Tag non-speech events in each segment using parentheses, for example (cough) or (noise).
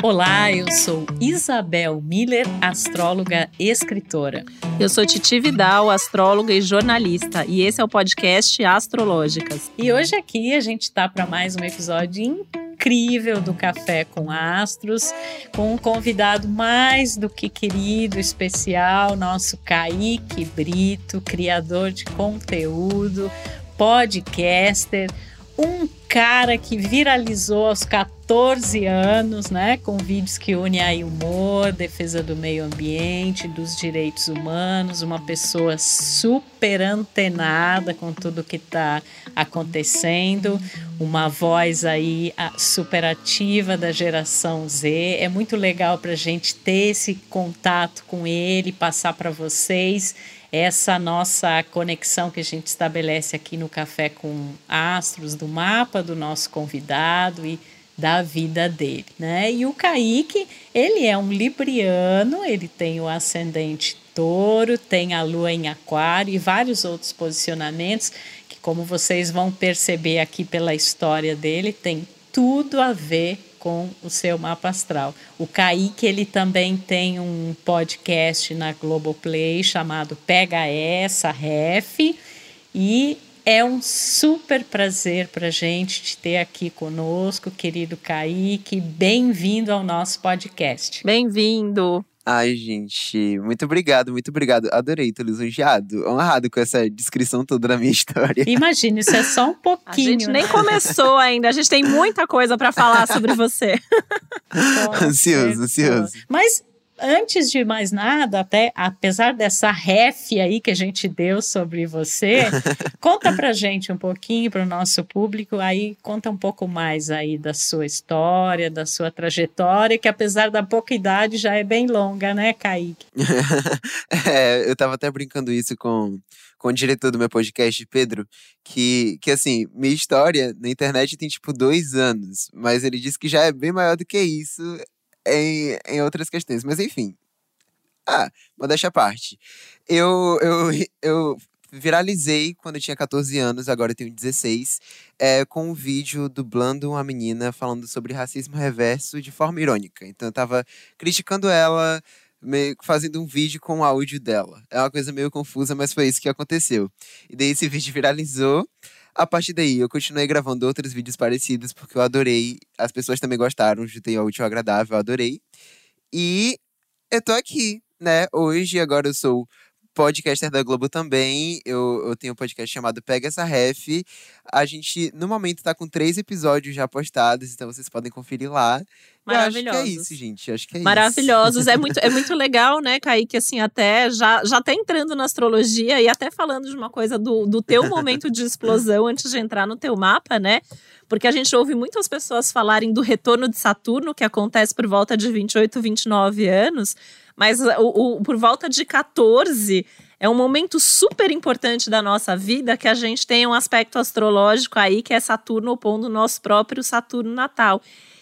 Olá, eu sou Isabel Miller, astróloga e escritora. Eu sou Titi Vidal, astróloga e jornalista, e esse é o podcast Astrológicas. E hoje aqui a gente está para mais um episódio incrível do Café com Astros, com um convidado mais do que querido, especial, nosso Kaique Brito, criador de conteúdo, podcaster, um cara que viralizou aos 14 anos, né, com vídeos que unem aí humor, defesa do meio ambiente, dos direitos humanos, uma pessoa super antenada com tudo que está acontecendo, uma voz aí super ativa da geração Z. É muito legal para gente ter esse contato com ele, passar para vocês essa nossa conexão que a gente estabelece aqui no Café com Astros, do mapa do nosso convidado e da vida dele, né? E o Kaique, ele é um libriano, ele tem o ascendente touro, tem a lua em aquário e vários outros posicionamentos que, como vocês vão perceber aqui pela história dele, tem tudo a ver com o seu mapa astral. O Kaique, ele também tem um podcast na Globoplay chamado Pega Essa Ref e é um super prazer para gente te ter aqui conosco, querido Kaique. Bem-vindo ao nosso podcast. Bem-vindo. Ai, gente, muito obrigado, muito obrigado. Adorei, tô lisonjeado, honrado com essa descrição toda da minha (laughs) história. Imagina, isso é só um (laughs) pouquinho. A gente nem né? começou ainda, a gente tem muita coisa para falar sobre você. (laughs) ansioso, ansioso. Mas antes de mais nada, até apesar dessa ref aí que a gente deu sobre você, (laughs) conta pra gente um pouquinho, para o nosso público, aí conta um pouco mais aí da sua história, da sua trajetória, que apesar da pouca idade já é bem longa, né, Kaique? (laughs) é, eu tava até brincando isso com, com o diretor do meu podcast, Pedro, que, que assim, minha história na internet tem tipo dois anos, mas ele disse que já é bem maior do que isso em, em outras questões. Mas enfim. Ah, modéstia à parte. Eu, eu, (laughs) eu viralizei quando eu tinha 14 anos, agora eu tenho 16, é, com um vídeo dublando uma menina falando sobre racismo reverso de forma irônica. Então eu tava criticando ela, meio, fazendo um vídeo com o áudio dela. É uma coisa meio confusa, mas foi isso que aconteceu. E daí esse (laughs) vídeo viralizou. A partir daí, eu continuei gravando outros vídeos parecidos, porque eu adorei. As pessoas também gostaram, juntei o útil agradável, eu adorei. E eu tô aqui, né? Hoje, agora eu sou podcaster da Globo também. Eu, eu tenho um podcast chamado Pega Essa Ref. A gente, no momento, tá com três episódios já postados, então vocês podem conferir lá. Maravilhosos. acho que é isso, gente. Acho que é Maravilhosos. Isso. É muito, é muito legal, né, Kaique? Assim, até já, já até entrando na astrologia e até falando de uma coisa do, do teu momento de explosão antes de entrar no teu mapa, né? Porque a gente ouve muitas pessoas falarem do retorno de Saturno, que acontece por volta de 28, 29 anos. Mas o, o, por volta de 14 é um momento super importante da nossa vida que a gente tem um aspecto astrológico aí que é Saturno opondo o nosso próprio Saturno natal.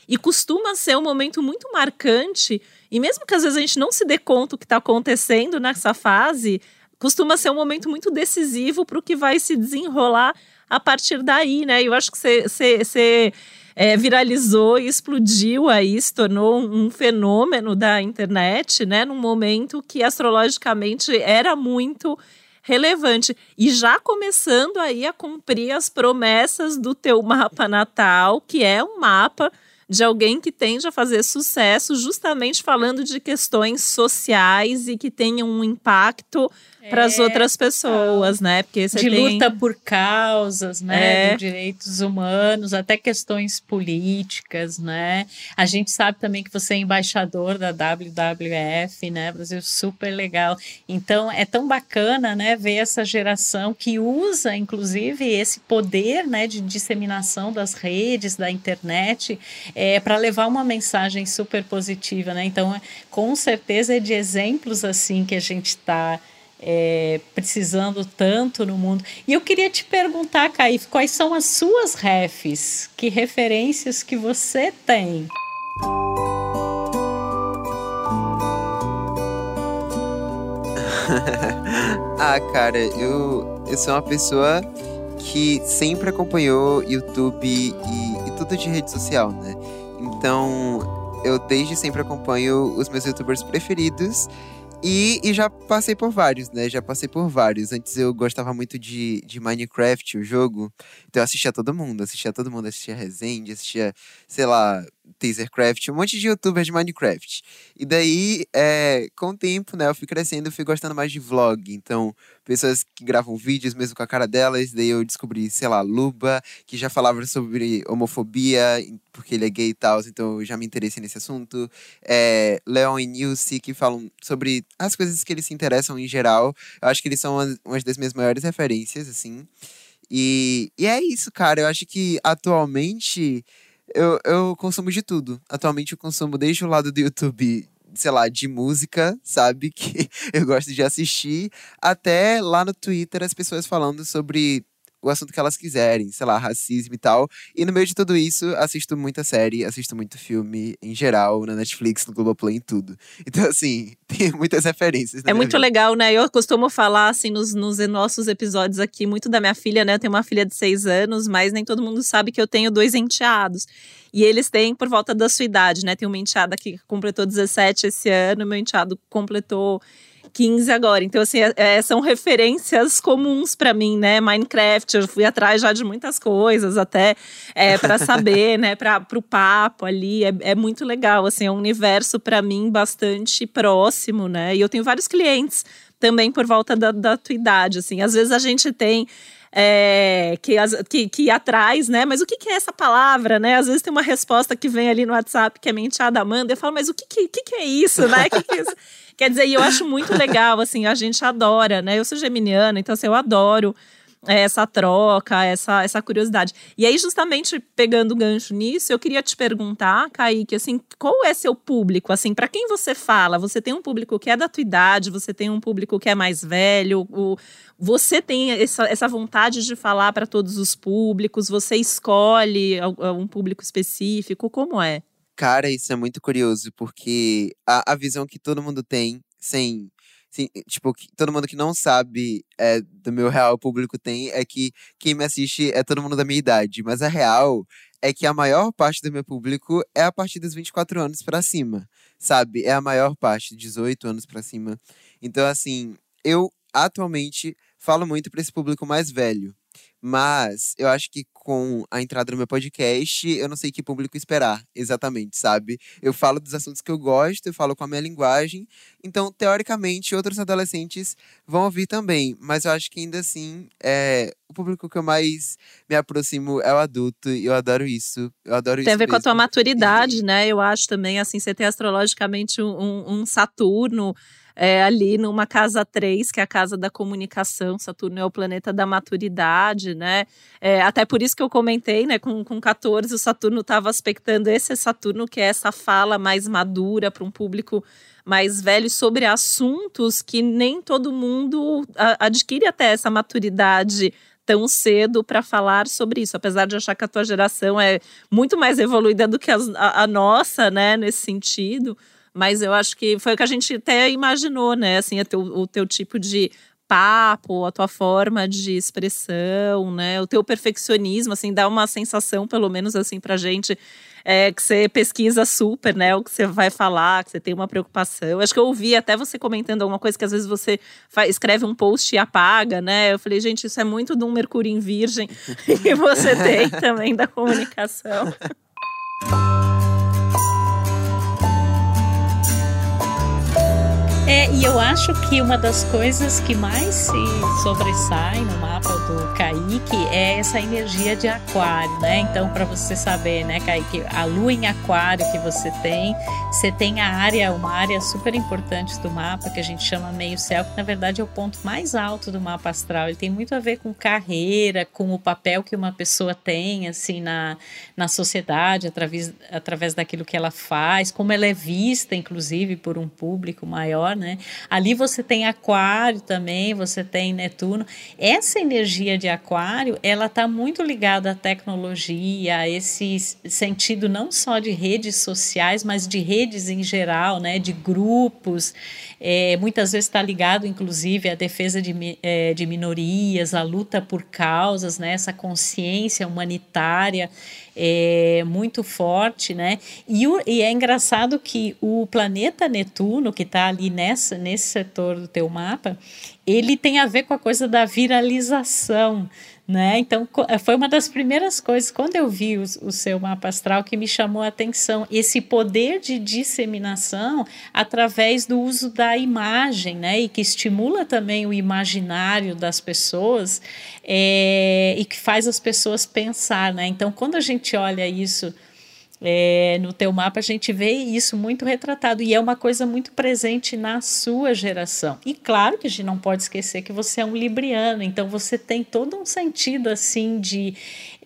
E costuma ser um momento muito marcante, e mesmo que às vezes a gente não se dê conta do que está acontecendo nessa fase, costuma ser um momento muito decisivo para o que vai se desenrolar a partir daí, né? Eu acho que você é, viralizou e explodiu aí, se tornou um fenômeno da internet, né? Num momento que astrologicamente era muito relevante. E já começando aí a cumprir as promessas do teu mapa natal, que é um mapa de alguém que tende a fazer sucesso, justamente falando de questões sociais e que tenham um impacto para as é, outras pessoas, né? Porque de tem... luta por causas, né? É. De direitos humanos, até questões políticas, né? A gente sabe também que você é embaixador da WWF, né? Brasil super legal. Então é tão bacana, né? Ver essa geração que usa, inclusive, esse poder, né? De disseminação das redes, da internet, é, para levar uma mensagem super positiva, né? Então, com certeza é de exemplos assim que a gente está é, precisando tanto no mundo. E eu queria te perguntar, Caif, quais são as suas refs? Que referências que você tem? (laughs) ah, cara, eu, eu sou uma pessoa que sempre acompanhou YouTube e, e tudo de rede social, né? Então, eu desde sempre acompanho os meus youtubers preferidos. E, e, já passei por vários, né? Já passei por vários. Antes eu gostava muito de, de Minecraft, o jogo. Então eu assistia todo mundo, assistia todo mundo, assistia Resende, assistia, sei lá, Tasercraft, um monte de youtubers de Minecraft. E daí, é, com o tempo, né, eu fui crescendo, fui gostando mais de vlog. Então, pessoas que gravam vídeos mesmo com a cara delas. Daí eu descobri, sei lá, Luba, que já falava sobre homofobia, porque ele é gay e tal, então eu já me interessei nesse assunto. É, Leon e Nilce, que falam sobre as coisas que eles se interessam em geral. Eu acho que eles são uma, uma das minhas maiores referências, assim. E, e é isso, cara. Eu acho que atualmente eu, eu consumo de tudo. Atualmente eu consumo desde o lado do YouTube, sei lá, de música, sabe? (laughs) Que eu gosto de assistir, até lá no Twitter as pessoas falando sobre o assunto que elas quiserem, sei lá, racismo e tal. E no meio de tudo isso, assisto muita série, assisto muito filme em geral, na Netflix, no Globoplay, em tudo. Então, assim, (laughs) tem muitas referências. É muito vida. legal, né? Eu costumo falar, assim, nos, nos nossos episódios aqui, muito da minha filha, né? Eu tenho uma filha de seis anos, mas nem todo mundo sabe que eu tenho dois enteados. E eles têm por volta da sua idade, né? Tem uma enteada que completou 17 esse ano, meu enteado completou 15 agora. Então, assim, é, é, são referências comuns para mim, né? Minecraft, eu fui atrás já de muitas coisas, até é, para (laughs) saber, né? Para o papo ali. É, é, muito legal, assim, é um universo para mim bastante próximo, né? E eu tenho vários clientes também por volta da, da tua idade, assim. Às vezes a gente tem é, que, que, atrás, né? Mas o que, que, é essa palavra, né? Às vezes tem uma resposta que vem ali no WhatsApp que é menteada Amanda. Eu falo, mas o que, que, que, que é isso, né? Que que é isso? (laughs) Quer dizer, e eu acho muito legal, assim, a gente adora, né? Eu sou geminiana, então assim, eu adoro essa troca, essa, essa curiosidade. E aí, justamente pegando o gancho nisso, eu queria te perguntar, Kaique, assim, qual é seu público? Assim, para quem você fala? Você tem um público que é da tua idade, você tem um público que é mais velho, o, você tem essa, essa vontade de falar para todos os públicos, você escolhe um público específico, como é? Cara, isso é muito curioso, porque a, a visão que todo mundo tem, sem, sem tipo, todo mundo que não sabe é, do meu real público tem, é que quem me assiste é todo mundo da minha idade. Mas a real é que a maior parte do meu público é a partir dos 24 anos para cima, sabe? É a maior parte, 18 anos para cima. Então, assim, eu atualmente falo muito para esse público mais velho. Mas eu acho que com a entrada no meu podcast, eu não sei que público esperar exatamente, sabe? Eu falo dos assuntos que eu gosto, eu falo com a minha linguagem. Então, teoricamente, outros adolescentes vão ouvir também. Mas eu acho que ainda assim, é, o público que eu mais me aproximo é o adulto. E eu adoro isso. Eu adoro tem isso. Tem a ver mesmo. com a tua maturidade, né? Eu acho também, assim, você tem astrologicamente um, um Saturno é, ali numa casa 3, que é a casa da comunicação. Saturno é o planeta da maturidade, né? É, até por isso que eu comentei, né? Com, com 14, o Saturno estava aspectando esse Saturno, que é essa fala mais madura para um público mais velho sobre assuntos que nem todo mundo adquire até essa maturidade tão cedo para falar sobre isso, apesar de achar que a tua geração é muito mais evoluída do que a, a nossa, né, nesse sentido. Mas eu acho que foi o que a gente até imaginou, né? Assim, teu, o teu tipo de papo, a tua forma de expressão, né? O teu perfeccionismo, assim, dá uma sensação, pelo menos assim, pra gente, é, que você pesquisa super, né? O que você vai falar, que você tem uma preocupação. Acho que eu ouvi até você comentando alguma coisa que às vezes você faz, escreve um post e apaga, né? Eu falei, gente, isso é muito de um Mercúrio em Virgem (laughs) e você tem também da comunicação. (laughs) E eu acho que uma das coisas que mais se sobressai no mapa do Kaique é essa energia de aquário, né? Então, para você saber, né, Kaique, a lua em aquário que você tem, você tem a área, uma área super importante do mapa que a gente chama meio céu, que na verdade é o ponto mais alto do mapa astral. Ele tem muito a ver com carreira, com o papel que uma pessoa tem, assim, na, na sociedade, através, através daquilo que ela faz, como ela é vista, inclusive, por um público maior né? Ali você tem Aquário também, você tem Netuno. Essa energia de Aquário, ela está muito ligada à tecnologia, a esse sentido não só de redes sociais, mas de redes em geral, né? De grupos. É, muitas vezes está ligado, inclusive, à defesa de, é, de minorias, à luta por causas, né? Essa consciência humanitária. É muito forte, né? E, o, e é engraçado que o planeta Netuno, que está ali nessa, nesse setor do teu mapa, ele tem a ver com a coisa da viralização, né? Então, eh, foi uma das primeiras coisas, quando eu vi o, o, seu mapa astral, que me chamou a atenção, esse poder de disseminação através do uso da imagem, né? E que estimula também o imaginário das pessoas é, e que faz as pessoas pensar, né? Então, quando a gente olha isso é, no teu mapa a gente vê isso muito retratado e é uma coisa muito presente na sua geração. E claro que a gente não pode esquecer que você é um libriano, então você tem todo um sentido assim de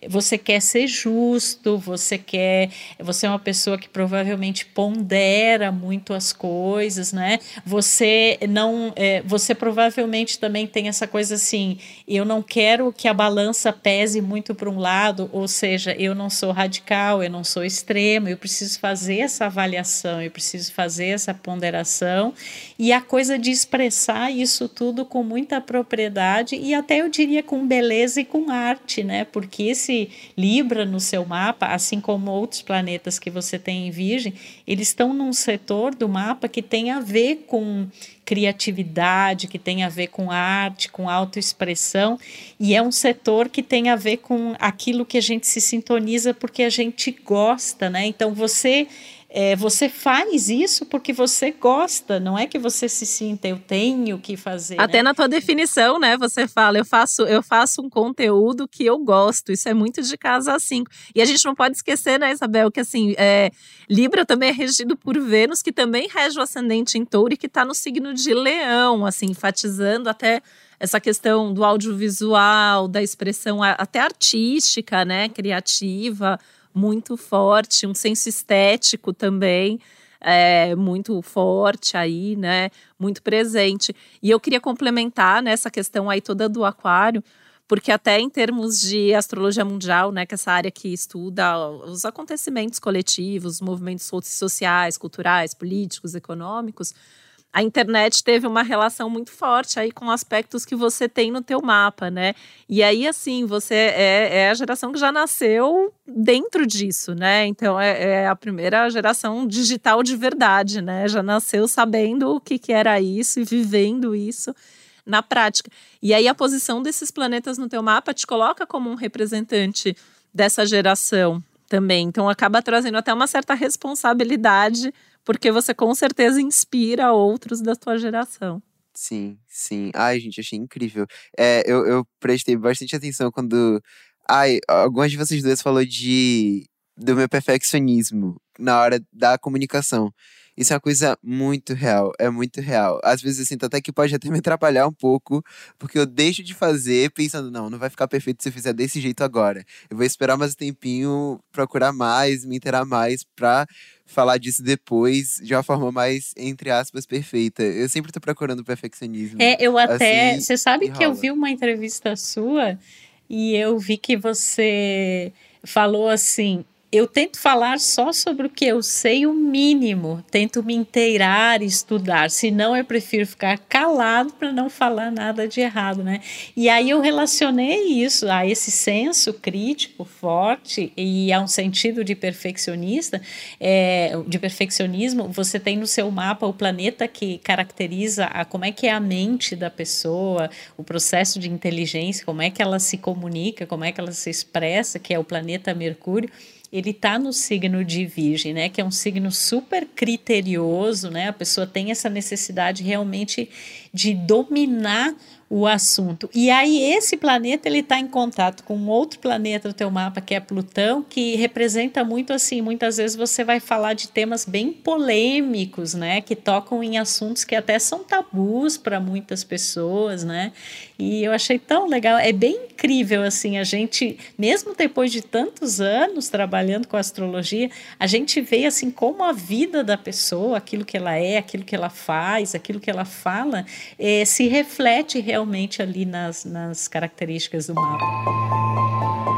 você quer ser justo, você quer, você é uma pessoa que provavelmente pondera muito as coisas, né? Você não, é, você provavelmente também tem essa coisa assim, eu não quero que a balança pese muito para um lado, ou seja, eu não sou radical, eu não sou extremo, eu preciso fazer essa avaliação, eu preciso fazer essa ponderação e a coisa de expressar isso tudo com muita propriedade e até eu diria com beleza e com arte, né? Porque esse Libra no seu mapa, assim como outros planetas que você tem em Virgem, eles estão num setor do mapa que tem a ver com criatividade, que tem a ver com arte, com autoexpressão, e é um setor que tem a ver com aquilo que a gente se sintoniza porque a gente gosta, né? Então você é, você faz isso porque você gosta, não é que você se sinta, eu tenho que fazer. Até né? na tua definição, né? Você fala, eu faço, eu faço um conteúdo que eu gosto. Isso é muito de casa a cinco. E a gente não pode esquecer, né, Isabel, que assim, é, Libra também é regido por Vênus, que também rege o ascendente em touro e que está no signo de leão, assim, enfatizando até essa questão do audiovisual, da expressão até artística, né, criativa muito forte, um senso estético também é, muito forte aí, né? Muito presente. E eu queria complementar nessa questão aí toda do aquário, porque até em termos de astrologia mundial, né, que é essa área que estuda os acontecimentos coletivos, movimentos sociais, culturais, políticos, econômicos, a internet teve uma relação muito forte aí com aspectos que você tem no teu mapa, né? E aí, assim, você é, é a geração que já nasceu dentro disso, né? Então, é, é, a primeira geração digital de verdade, né? Já nasceu sabendo o que, que era isso e vivendo isso na prática. E aí, a posição desses planetas no teu mapa te coloca como um representante dessa geração também. Então, acaba trazendo até uma certa responsabilidade porque você com certeza inspira outros da tua geração. Sim, sim. Ai, gente, achei incrível. É, eu, eu prestei bastante atenção quando. Ai, algumas de vocês duas falou de do meu perfeccionismo na hora da comunicação. Isso é uma coisa muito real, é muito real. Às vezes sinto até que pode até me atrapalhar um pouco, porque eu deixo de fazer pensando, não, não vai ficar perfeito se eu fizer desse jeito agora. Eu vou esperar mais um tempinho, procurar mais, me inteirar mais pra falar disso depois de uma forma mais, entre aspas, perfeita. Eu sempre tô procurando perfeccionismo. É, eu até. Assim, você sabe que rola. eu vi uma entrevista sua e eu vi que você falou assim: eu tento falar só sobre o que eu sei o mínimo, tento me inteirar, estudar, senão eu prefiro ficar calado para não falar nada de errado, né? E aí eu relacionei isso a esse senso crítico forte e a um sentido de perfeccionista, é, de perfeccionismo. Você tem no seu mapa o planeta que caracteriza a, como é que é a mente da pessoa, o processo de inteligência, como é que ela se comunica, como é que ela se expressa, que é o planeta Mercúrio ele está no signo de Virgem, né? Que é um signo super criterioso, né? A pessoa tem essa necessidade realmente de dominar o assunto. E aí esse planeta ele está em contato com outro planeta do teu mapa que é Plutão, que representa muito assim. Muitas vezes você vai falar de temas bem polêmicos, né? Que tocam em assuntos que até são tabus para muitas pessoas, né? E eu achei tão legal. É bem incrível assim a gente, mesmo depois de tantos anos trabalhando com astrologia, a gente vê assim como a vida da pessoa, aquilo que ela é, aquilo que ela faz, aquilo que ela fala, eh, se reflete realmente ali nas, nas características do mapa.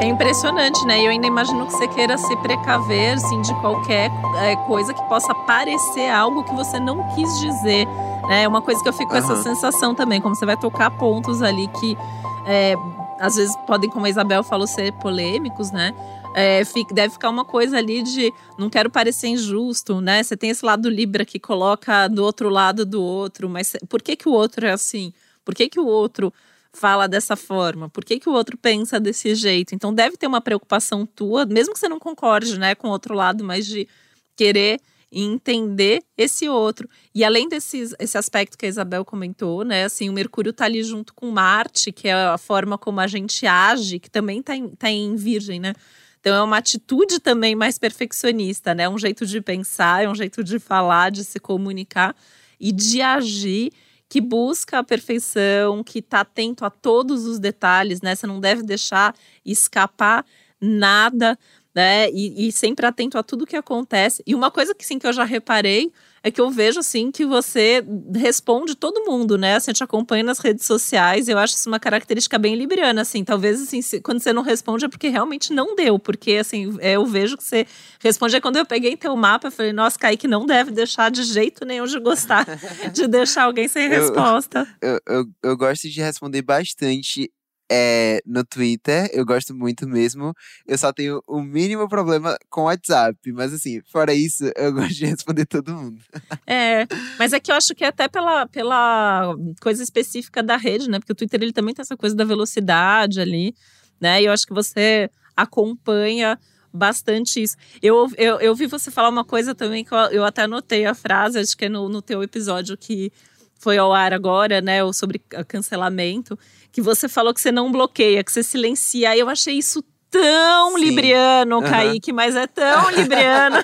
É impressionante, né? E eu ainda imagino que você queira se precaver assim, de qualquer é, coisa que possa parecer algo que você não quis dizer. Né? É uma coisa que eu fico com uhum. essa sensação também, como você vai tocar pontos ali que é, às vezes podem, como a Isabel falou, ser polêmicos, né? É, fica, deve ficar uma coisa ali de não quero parecer injusto, né? Você tem esse lado Libra que coloca do outro lado do outro, mas por que, que o outro é assim? Por que, que o outro fala dessa forma? Por que, que o outro pensa desse jeito? Então deve ter uma preocupação tua, mesmo que você não concorde né, com o outro lado, mas de querer entender esse outro. E além desse esse aspecto que a Isabel comentou, né? Assim, o Mercúrio tá ali junto com Marte, que é a forma como a gente age, que também tá em, tá em Virgem, né? Então é uma atitude também mais perfeccionista, né? Um jeito de pensar, é um jeito de falar, de se comunicar e de agir que busca a perfeição, que está atento a todos os detalhes, né? Você não deve deixar escapar nada, né? E, e sempre atento a tudo que acontece. E uma coisa que sim que eu já reparei é que eu vejo assim que você responde todo mundo, né? Assim, te acompanha nas redes sociais. Eu acho isso uma característica bem libriana, assim. Talvez assim, se, quando você não responde é porque realmente não deu, porque assim, é, eu vejo que você responde. É quando eu peguei teu mapa, eu falei, nossa, Kaique não deve deixar de jeito nenhum de gostar (laughs) de deixar alguém sem resposta. Eu, eu, eu gosto de responder bastante é, no Twitter, eu gosto muito mesmo. Eu só tenho o mínimo problema com o WhatsApp. Mas assim, fora isso, eu (laughs) gosto de responder todo mundo. É, mas é que eu acho que é até pela, pela coisa específica da rede, né? Porque o Twitter ele também tem essa coisa da velocidade ali, né? E eu acho que você acompanha bastante isso. Eu, eu, eu vi você falar uma coisa também que eu, eu até anotei a frase, acho que é no, no teu episódio que foi ao ar agora, né? Sobre cancelamento que você falou que você não bloqueia, que você silencia. Eu achei isso tão Sim. libriano, uhum. Kaique, mas é tão (laughs) libriano.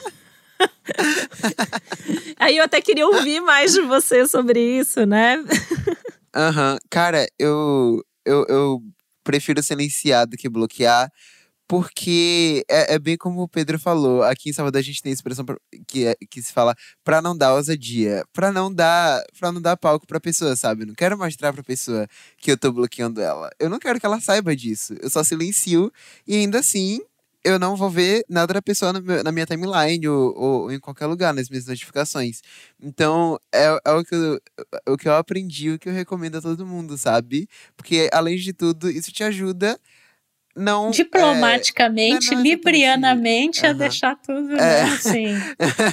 Aí eu até queria ouvir mais de você sobre isso, né? Aham. Uhum. Cara, eu, eu, eu prefiro silenciar do que bloquear. Porque é, é, bem como o Pedro falou, aqui em Salvador a gente tem a expressão pra, que, é, que se fala pra não dar ousadia, pra não dar, pra não dar palco pra pessoa, sabe? não quero mostrar pra pessoa que eu tô bloqueando ela. Eu não quero que ela saiba disso. Eu só silencio e ainda assim eu não vou ver nada da pessoa na minha timeline ou, ou, em qualquer lugar nas minhas notificações. Então, é, é o, que eu, o que eu aprendi, o que eu recomendo a todo mundo, sabe? Porque, além de tudo, isso te ajuda não. Diplomaticamente, é, não, não librianamente, a deixar tudo é. assim.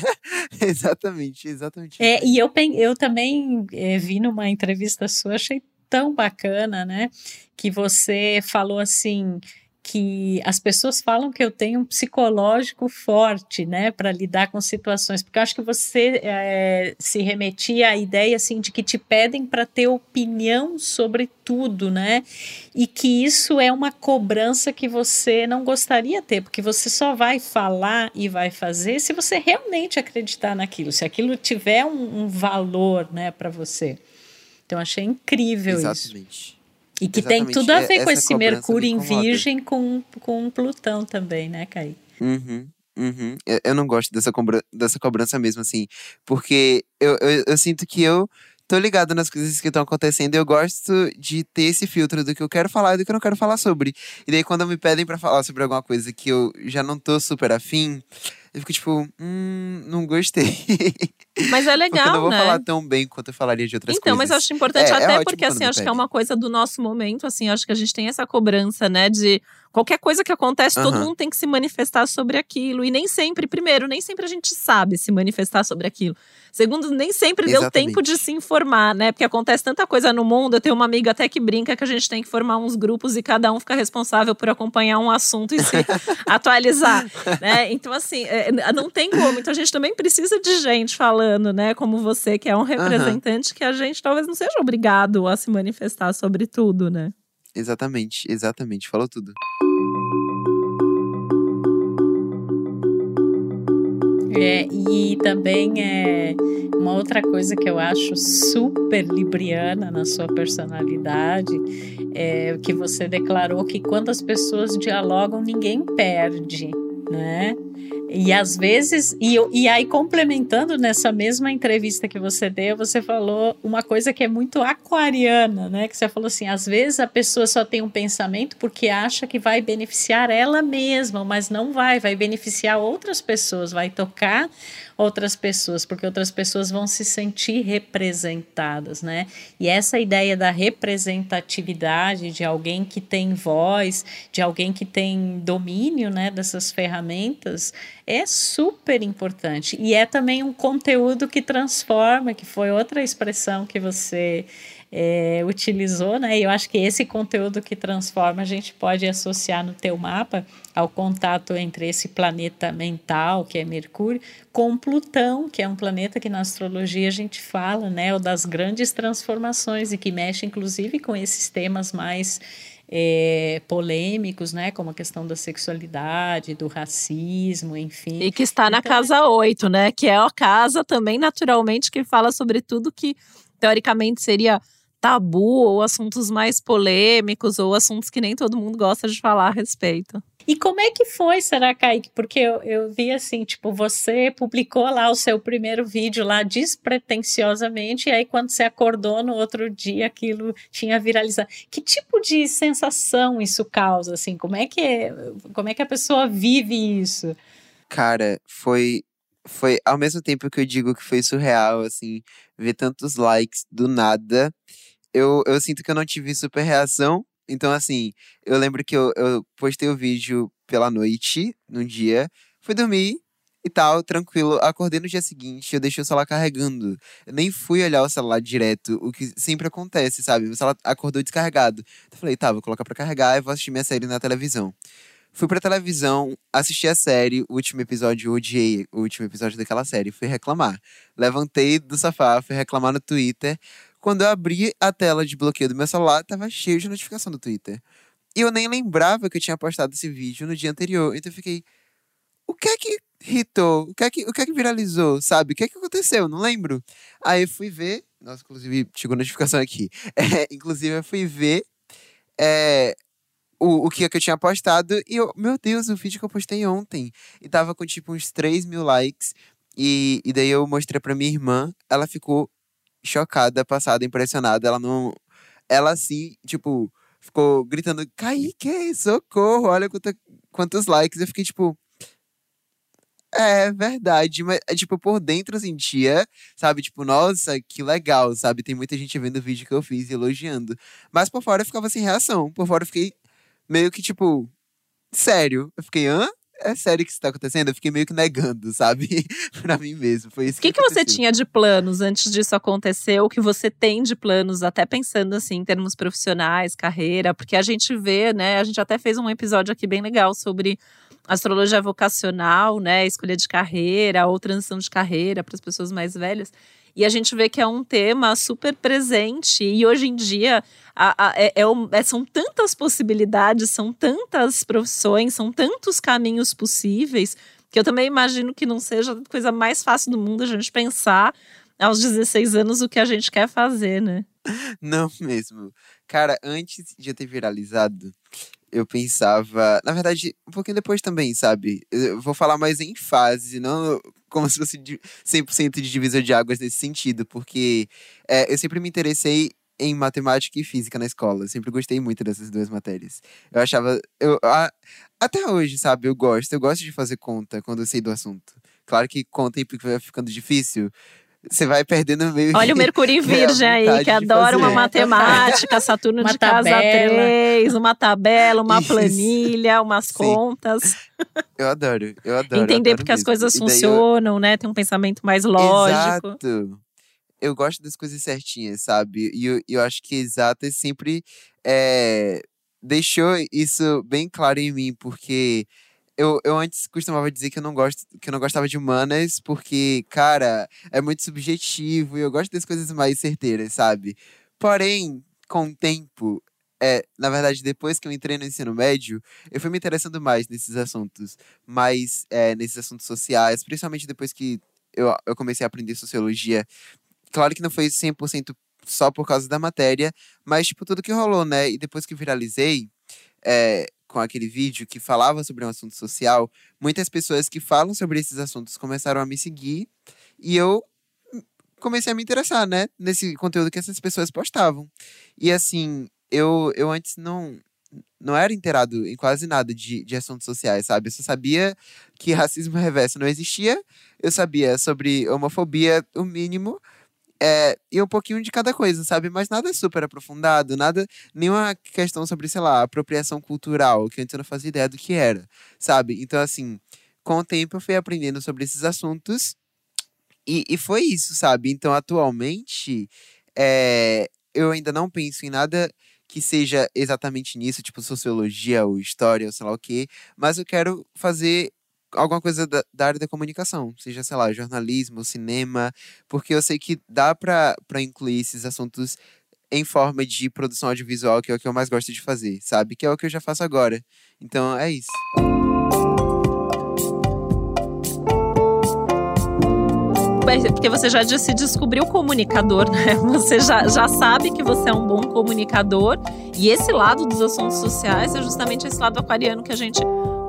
(laughs) exatamente, exatamente. É, e eu, eu também é, vi numa entrevista sua, achei tão bacana, né? Que você falou assim que as pessoas falam que eu tenho um psicológico forte, né, para lidar com situações, porque eu acho que você é, se remetia à ideia assim de que te pedem para ter opinião sobre tudo, né, e que isso é uma cobrança que você não gostaria ter, porque você só vai falar e vai fazer se você realmente acreditar naquilo, se aquilo tiver um, um valor, né, para você. Então achei incrível Exatamente. isso. Exatamente. E que Exatamente. tem tudo a ver com esse Mercúrio em Virgem com, com Plutão também, né, Kaique? Uhum. Uhum. Eu, eu, não gosto dessa, cobrança, dessa cobrança mesmo, assim. Porque eu, eu, eu sinto que eu tô ligado nas coisas que estão acontecendo e eu gosto de ter esse filtro do que eu quero falar e do que eu não quero falar sobre. E daí, quando me pedem para falar sobre alguma coisa que eu já não tô super afim, eu fico tipo, hum, não gostei. Mas é legal, eu não vou né? falar tão bem quanto eu falaria de outras então, coisas. Então, mas eu acho importante, é, é até é porque assim, acho pede. que é uma coisa do nosso momento, assim, acho que a gente tem essa cobrança, né, de qualquer coisa que acontece, uhum. todo mundo tem que se manifestar sobre aquilo. E nem sempre, primeiro, nem sempre a gente sabe se manifestar sobre aquilo. Segundo, nem sempre Exatamente. deu tempo de se informar, né? Porque acontece tanta coisa no mundo. Eu tenho uma amiga até que brinca que a gente tem que formar uns grupos e cada um fica responsável por acompanhar um assunto e se (laughs) atualizar, né? Então, assim, é, não tem como. Então, a gente também precisa de gente falando, né? Como você, que é um representante, uhum. que a gente talvez não seja obrigado a se manifestar sobre tudo, né? Exatamente, exatamente. Falou tudo. É, e também é uma outra coisa que eu acho super libriana na sua personalidade é que você declarou que quando as pessoas dialogam ninguém perde, né? E às vezes, e, e aí complementando nessa mesma entrevista que você deu, você falou uma coisa que é muito aquariana, né? Que você falou assim: às vezes a pessoa só tem um pensamento porque acha que vai beneficiar ela mesma, mas não vai, vai beneficiar outras pessoas, vai tocar outras pessoas, porque outras pessoas vão se sentir representadas, né? E essa ideia da representatividade de alguém que tem voz, de alguém que tem domínio, né, dessas ferramentas, é super importante. E é também um conteúdo que transforma, que foi outra expressão que você é, utilizou, né? Eu acho que esse conteúdo que transforma a gente pode associar no teu mapa ao contato entre esse planeta mental, que é Mercúrio, com Plutão, que é um planeta que na astrologia a gente fala, né? O das grandes transformações e que mexe inclusive com esses temas mais é, polêmicos, né, como a questão da sexualidade, do racismo, enfim. E que está na então, casa 8, né, que é a casa também naturalmente que fala sobre tudo que teoricamente seria tabu ou assuntos mais polêmicos ou assuntos que nem todo mundo gosta de falar a respeito. E como é que foi, será, Kaique? Porque eu, eu vi assim, tipo, você publicou lá o seu primeiro vídeo lá despretensiosamente, e aí quando você acordou no outro dia, aquilo tinha viralizado. Que tipo de sensação isso causa, assim? Como é que, é, como é que a pessoa vive isso? Cara, foi foi ao mesmo tempo que eu digo que foi surreal, assim, ver tantos likes do nada eu, eu sinto que eu não tive super reação. Então, assim, eu lembro que eu, eu postei o vídeo pela noite, num dia, fui dormir e tal, tranquilo. Acordei no dia seguinte, eu deixei o celular carregando. Eu nem fui olhar o celular direto, o que sempre acontece, sabe? O celular acordou descarregado. Eu falei, tá, vou colocar pra carregar e vou assistir minha série na televisão. Fui pra televisão, assisti a série, o último episódio, eu odiei o último episódio daquela série, fui reclamar. Levantei do sofá, fui reclamar no Twitter. Quando eu abri a tela de bloqueio do meu celular, tava cheio de notificação do Twitter. E eu nem lembrava que eu tinha postado esse vídeo no dia anterior. Então eu fiquei. O que é que hitou? O que é que, o que, é que viralizou? Sabe? O que é que aconteceu? Não lembro. Aí eu fui ver. Nossa, inclusive, chegou notificação aqui. (laughs) É, inclusive, eu fui ver é, o, o que, é que eu tinha postado. E eu, meu Deus, o vídeo que eu postei ontem. E tava com tipo uns 3 mil likes. E, e daí eu mostrei pra minha irmã. Ela ficou chocada, passada, impressionada. Ela não. Ela assim, tipo, ficou gritando: Kaique, socorro, olha quanta, quantos likes. Eu fiquei tipo. É verdade, mas é, tipo, por dentro eu sentia, sabe? Tipo, nossa, que legal, sabe? Tem muita gente vendo o vídeo que eu fiz e elogiando. Mas por fora eu ficava sem reação. Por fora eu fiquei meio que, tipo, sério. Eu fiquei, hã? É sério que isso tá acontecendo? Eu fiquei meio que negando, sabe? (laughs) pra mim mesmo. Foi isso que O que, que você tinha de planos antes disso acontecer? O que você tem de planos, até pensando assim, em termos profissionais, carreira? Porque a gente vê, né? A gente até fez um episódio aqui bem legal sobre astrologia vocacional, né? Escolha de carreira ou transição de carreira para as pessoas mais velhas. E a gente vê que é um tema super presente. E hoje em dia a, a, é, é, é, são tantas possibilidades, são tantas profissões, são tantos caminhos possíveis, que eu também imagino que não seja a coisa mais fácil do mundo a gente pensar aos 16 anos o que a gente quer fazer, né? (laughs) Não mesmo. Cara, antes de eu ter viralizado, eu pensava. Na verdade, um pouquinho depois também, sabe? Eu vou falar mais em fase, não como se fosse 100% de divisor de águas nesse sentido, porque é, eu sempre me interessei em matemática e física na escola. Eu sempre gostei muito dessas duas matérias. Eu achava. Eu, a, até hoje, sabe? Eu gosto. Eu gosto de fazer conta quando eu sei do assunto. Claro que conta vai ficando difícil você vai perdendo meio Olha o Mercúrio em (laughs) Virgem aí, que adora uma matemática, (laughs) Saturno uma de casa 3, uma tabela, uma Isso. planilha, umas Sim. contas. Eu adoro, eu adoro. Entender adoro porque mesmo. as coisas funcionam, eu... né? Tem um pensamento mais lógico. Exato. Eu gosto das coisas certinhas, sabe? E eu, eu acho que exatas sempre é, deixou isso bem claro em mim, porque eu, eu antes costumava dizer que eu não gosto, que eu não gostava de humanas, porque, cara, é muito subjetivo e eu gosto das coisas mais certeiras, sabe? Porém, com o tempo, é, na verdade, depois que eu entrei no ensino médio, eu fui me interessando mais nesses assuntos, mais é, nesses assuntos sociais, principalmente depois que eu, eu comecei a aprender sociologia. Claro que não foi 100% só por causa da matéria, mas, tipo, tudo que rolou, né? E depois que viralizei, é, com aquele vídeo que falava sobre um assunto social, muitas pessoas que falam sobre esses assuntos começaram a me seguir e eu comecei a me interessar, né, nesse conteúdo que essas pessoas postavam. E assim, eu, eu antes não não era inteirado em quase nada de, de assuntos sociais, sabe? Eu só sabia que (laughs) racismo reverso não existia, eu sabia sobre homofobia, o mínimo, é, e um pouquinho de cada coisa, sabe? Mas nada super aprofundado, nada, nenhuma questão sobre, sei lá, apropriação cultural, que antes não fazia ideia do que era, sabe? Então, assim, com o tempo eu fui aprendendo sobre esses assuntos e, e foi isso, sabe? Então, atualmente, é, eu ainda não penso em nada que seja exatamente nisso, tipo sociologia ou história ou sei lá o quê, mas eu quero fazer alguma coisa da, da, área da comunicação, seja, sei lá, jornalismo, cinema, porque eu sei que dá para incluir esses assuntos em forma de produção audiovisual, que é o que eu mais gosto de fazer, sabe? Que é o que eu já faço agora. Então é isso. porque você já se descobriu comunicador, né? (laughs) Você já, já sabe que você é um bom comunicador. E esse lado dos assuntos sociais é justamente esse lado aquariano que a gente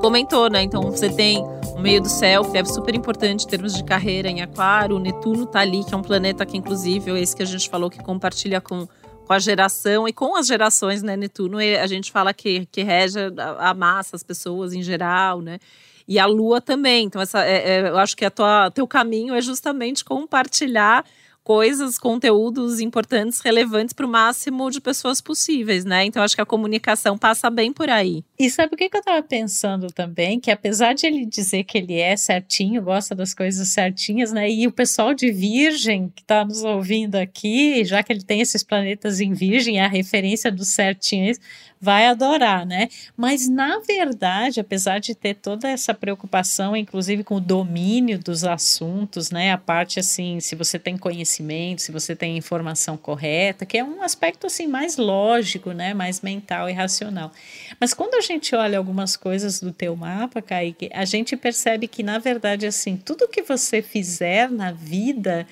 comentou, né? Então você tem o meio do céu, que é super importante em termos de carreira em aquário. O Netuno tá ali, que é um planeta que, inclusive, é esse que a gente falou que compartilha com, com a geração e com as gerações, né? Netuno, a gente fala que, que rege a, a massa, as pessoas em geral, né? E a Lua também. Então, essa, é, é, eu acho que a tua, teu caminho é justamente compartilhar coisas, conteúdos importantes, relevantes para o máximo de pessoas possíveis, né? Então acho que a comunicação passa bem por aí. E sabe o que, que eu estava pensando também? Que apesar de ele dizer que ele é certinho, gosta das coisas certinhas, né? E o pessoal de Virgem que está nos ouvindo aqui, já que ele tem esses planetas em Virgem, a referência dos certinhos, vai adorar, né? Mas na verdade, apesar de ter toda essa preocupação, inclusive com o domínio dos assuntos, né? A parte assim, se você tem conhecimento, se você tem informação correta, que é um aspecto assim mais lógico, né? Mais mental e racional. Mas quando a gente olha algumas coisas do teu mapa, Kaique, a gente percebe que na verdade assim, tudo que você fizer na vida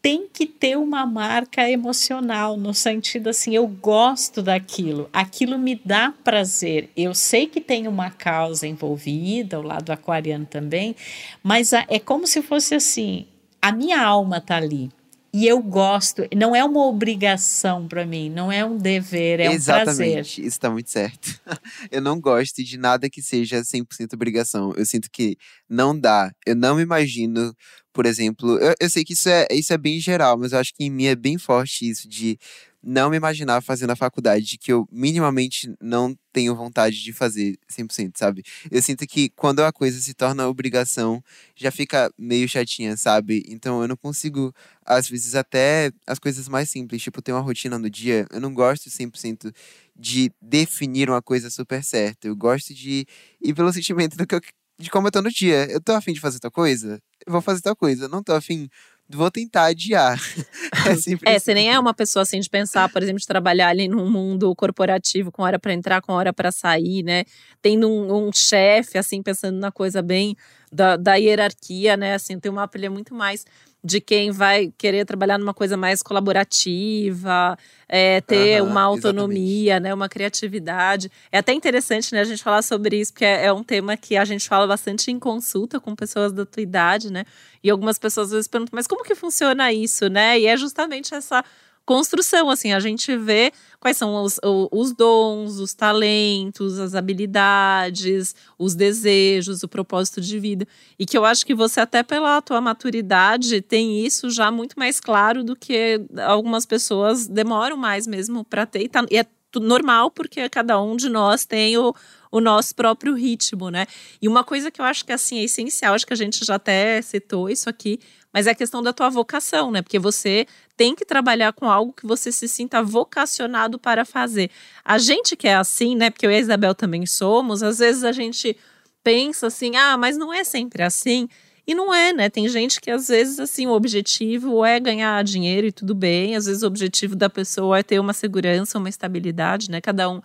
tem que ter uma marca emocional, no sentido assim, eu gosto daquilo, aquilo me dá prazer. Eu sei que tem uma causa envolvida, o lado aquariano também, mas é como se fosse assim, a minha alma tá ali. E eu gosto, não é uma obrigação para mim, não é um dever, é Exatamente, um prazer. Exatamente, isso tá muito certo. (laughs) eu não gosto de nada que seja 100% obrigação. Eu sinto que não dá. Eu não me imagino por exemplo, eu, eu sei que isso é, isso é bem geral, mas eu acho que em mim é bem forte isso de não me imaginar fazendo a faculdade que eu minimamente não tenho vontade de fazer 100%, sabe? Eu sinto que quando a coisa se torna obrigação, já fica meio chatinha, sabe? Então eu não consigo, às vezes, até as coisas mais simples, tipo ter uma rotina no dia, eu não gosto 100% de definir uma coisa super certa. Eu gosto de ir pelo sentimento do que eu, de como eu tô no dia. Eu tô afim de fazer tal coisa? vou fazer tal coisa. Não tô afim, vou tentar adiar. (laughs) é, sempre é assim. você nem é uma pessoa assim de pensar, por exemplo, de trabalhar ali num mundo corporativo com hora para entrar, com hora para sair, né? Tendo um, um chefe, assim, pensando na coisa bem da, da hierarquia, né? Assim, tem uma pilha muito mais de quem vai querer trabalhar numa coisa mais colaborativa, é, ter uhum, uma autonomia, exatamente. né, uma criatividade. É até interessante né, a gente falar sobre isso, porque é, é, um tema que a gente fala bastante em consulta com pessoas da tua idade, né? E algumas pessoas às vezes perguntam, mas como que funciona isso, né? E é justamente essa construção, assim, a gente vê quais são os, os dons, os talentos, as habilidades, os desejos, o propósito de vida. E que eu acho que você, até pela tua maturidade, tem isso já muito mais claro do que algumas pessoas demoram mais mesmo para ter. E, tá, e é normal, porque cada um de nós tem o, o nosso próprio ritmo, né? E uma coisa que eu acho que assim é essencial, acho que a gente já até citou isso aqui, mas é a questão da tua vocação, né? Porque você tem que trabalhar com algo que você se sinta vocacionado para fazer. A gente que é assim, né? Porque eu e a Isabel também somos, às vezes a gente pensa assim, ah, mas não é sempre assim. E não é, né? Tem gente que às vezes assim o objetivo é ganhar dinheiro e tudo bem, às vezes o objetivo da pessoa é ter uma segurança, uma estabilidade, né? Cada um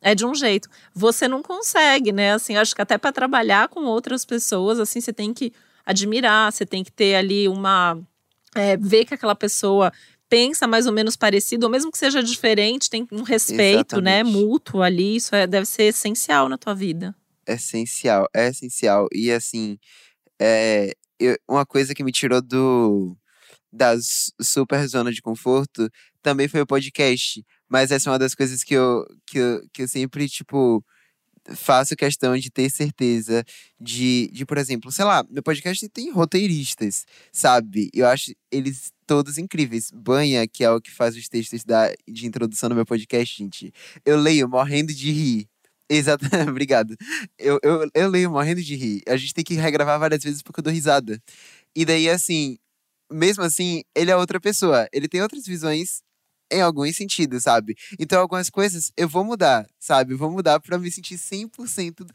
é de um jeito. Você não consegue, né? Assim, acho que até para trabalhar com outras pessoas, assim, você tem que admirar, você tem que ter ali uma. É, ver que aquela pessoa pensa mais ou menos parecido, ou mesmo que seja diferente, tem um respeito, né, Exatamente. mútuo ali, isso é, deve ser essencial na tua vida. essencial, é essencial. E assim, é, eu- uma coisa que me tirou do da super zona de conforto também foi o podcast. Mas essa é uma das coisas que eu, que eu, que eu sempre, tipo, faço questão de ter certeza de, de, por exemplo, sei lá, meu podcast tem roteiristas, sabe? Eu acho eles todos incríveis. Banha, que é o que faz os textos da, de introdução no meu podcast, gente. Eu leio morrendo de rir. Exato, (laughs) obrigado. Eu, eu, eu leio morrendo de rir. A gente tem que regravar várias vezes porque eu dou risada. E daí, assim, mesmo assim, ele é outra pessoa. Ele tem outras visões em alguns sentidos, sabe? Então, algumas coisas eu vou mudar, sabe? Vou mudar pra me sentir 100%.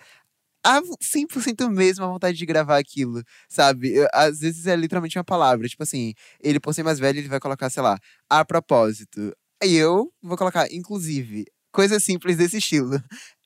A 100% mesmo a vontade de gravar aquilo, sabe? Eu- às vezes é literalmente uma palavra. Tipo assim, ele, por ser mais velho, ele vai colocar, sei lá, a propósito. E eu vou colocar, inclusive, coisa simples desse estilo.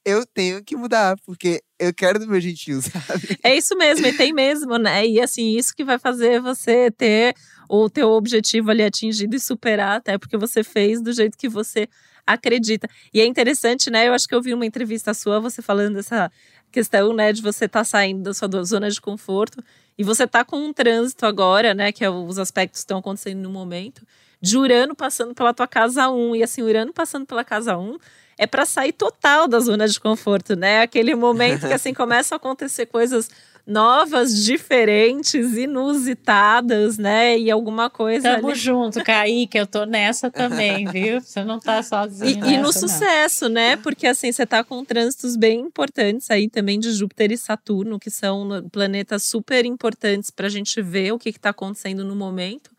Eu tenho que mudar, porque eu quero do meu jeitinho, (laughs) sabe? É isso mesmo, e tem mesmo, né? E assim, isso que vai fazer você ter o teu objetivo ali atingido e superar, até porque você fez do jeito que você acredita. E é interessante, né? Eu acho que eu vi uma entrevista sua, você falando dessa questão, né, de você estar saindo da sua zona de conforto e você tá com um trânsito agora, né, que é os aspectos estão acontecendo no momento, de Urano passando pela tua casa 1 e assim, Urano passando pela casa 1 é para sair total da zona de conforto, né? Aquele momento que assim (laughs) começam a acontecer coisas novas, diferentes, inusitadas, né? E alguma coisa Tamo ali. junto, Kaique, eu tô nessa também, (laughs) viu? Você não tá sozinho E, e no nessa, não. sucesso, né? Porque assim, você tá com trânsitos bem importantes aí também de Júpiter e Saturno, que são planetas super importantes para a gente ver o que está acontecendo no momento.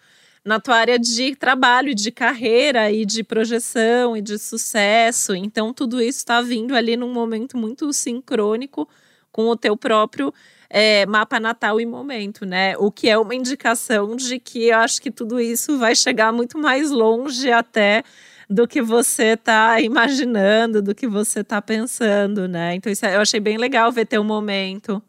Na tua área de trabalho, de carreira e de projeção e de sucesso. Então, tudo isso está vindo ali num momento muito sincrônico com o teu próprio é, mapa natal e momento, né? O que é uma indicação de que eu acho que tudo isso vai chegar muito mais longe até do que você está imaginando, do que você está pensando, né? Então, isso é- eu achei bem legal ver teu momento.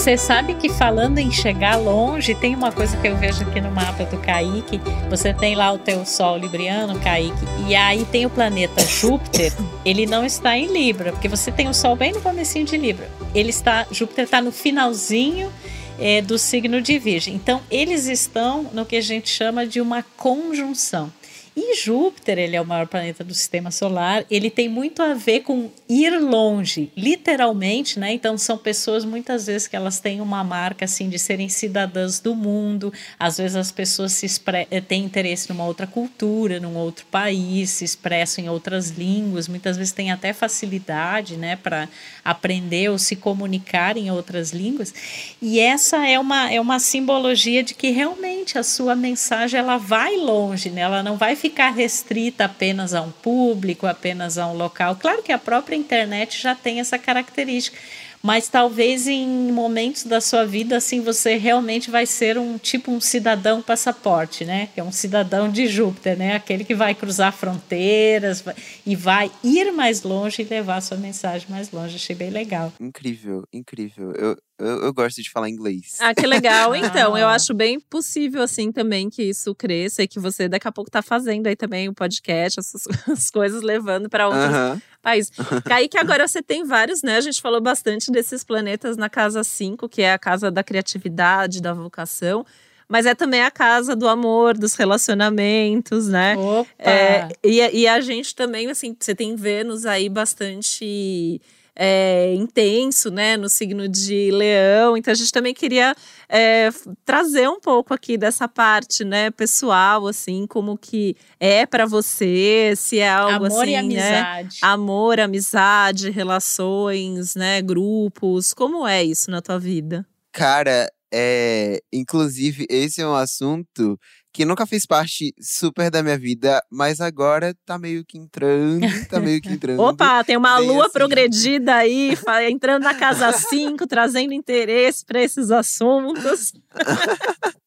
Você sabe que falando em chegar longe, tem uma coisa que eu vejo aqui no mapa do Kaique. Você tem lá o teu Sol Libriano, Kaique, e aí tem o planeta Júpiter. Ele não está em Libra, porque você tem o Sol bem no comecinho de Libra. Ele está, Júpiter está no finalzinho é, do signo de Virgem. Então, eles estão no que a gente chama de uma conjunção. E Júpiter, ele é o maior planeta do sistema solar, ele tem muito a ver com ir longe, literalmente, né? Então são pessoas muitas vezes que elas têm uma marca assim de serem cidadãs do mundo. Às vezes as pessoas se eh, têm interesse numa outra cultura, num outro país, se expressam em outras línguas, muitas vezes têm até facilidade, né, para aprender ou se comunicar em outras línguas. E essa é uma, é uma simbologia de que realmente a sua mensagem ela vai longe, né? ela não vai ficar restrita apenas a um público, apenas a um local. Claro que a própria internet já tem essa característica, mas talvez em momentos da sua vida assim você realmente vai ser um tipo um cidadão passaporte, né? Que é um cidadão de Júpiter, né? Aquele que vai cruzar fronteiras e vai ir mais longe e levar sua mensagem mais longe. Achei bem legal. Incrível, incrível. Eu, eu, eu gosto de falar inglês. Ah, que legal. (laughs) Então, eu acho bem possível, assim, também que isso cresça e que você daqui a pouco tá fazendo aí também o podcast, essas (laughs) as coisas levando para outros Aham. países. (laughs) Kaique, agora você tem vários, né? A gente falou bastante desses planetas na casa 5, que é a casa da criatividade, da vocação. Mas é também a casa do amor, dos relacionamentos, né? Opa! É, e, a- e a gente também, assim, você tem Vênus aí bastante é, intenso, né, no signo de Leão. Então a gente também queria é, trazer um pouco aqui dessa parte, né, pessoal, assim, como que é para você, se é algo Amor assim, e né? amizade. Amor, amizade, relações, né, grupos. Como é isso na tua vida? Cara, é, inclusive, esse é um assunto que nunca fez parte super da minha vida, mas agora tá meio que entrando, tá meio que (laughs) entrando. Opa, tem uma lua assim. progredida aí, entrando na casa (laughs) 5, trazendo interesse para esses assuntos. (laughs)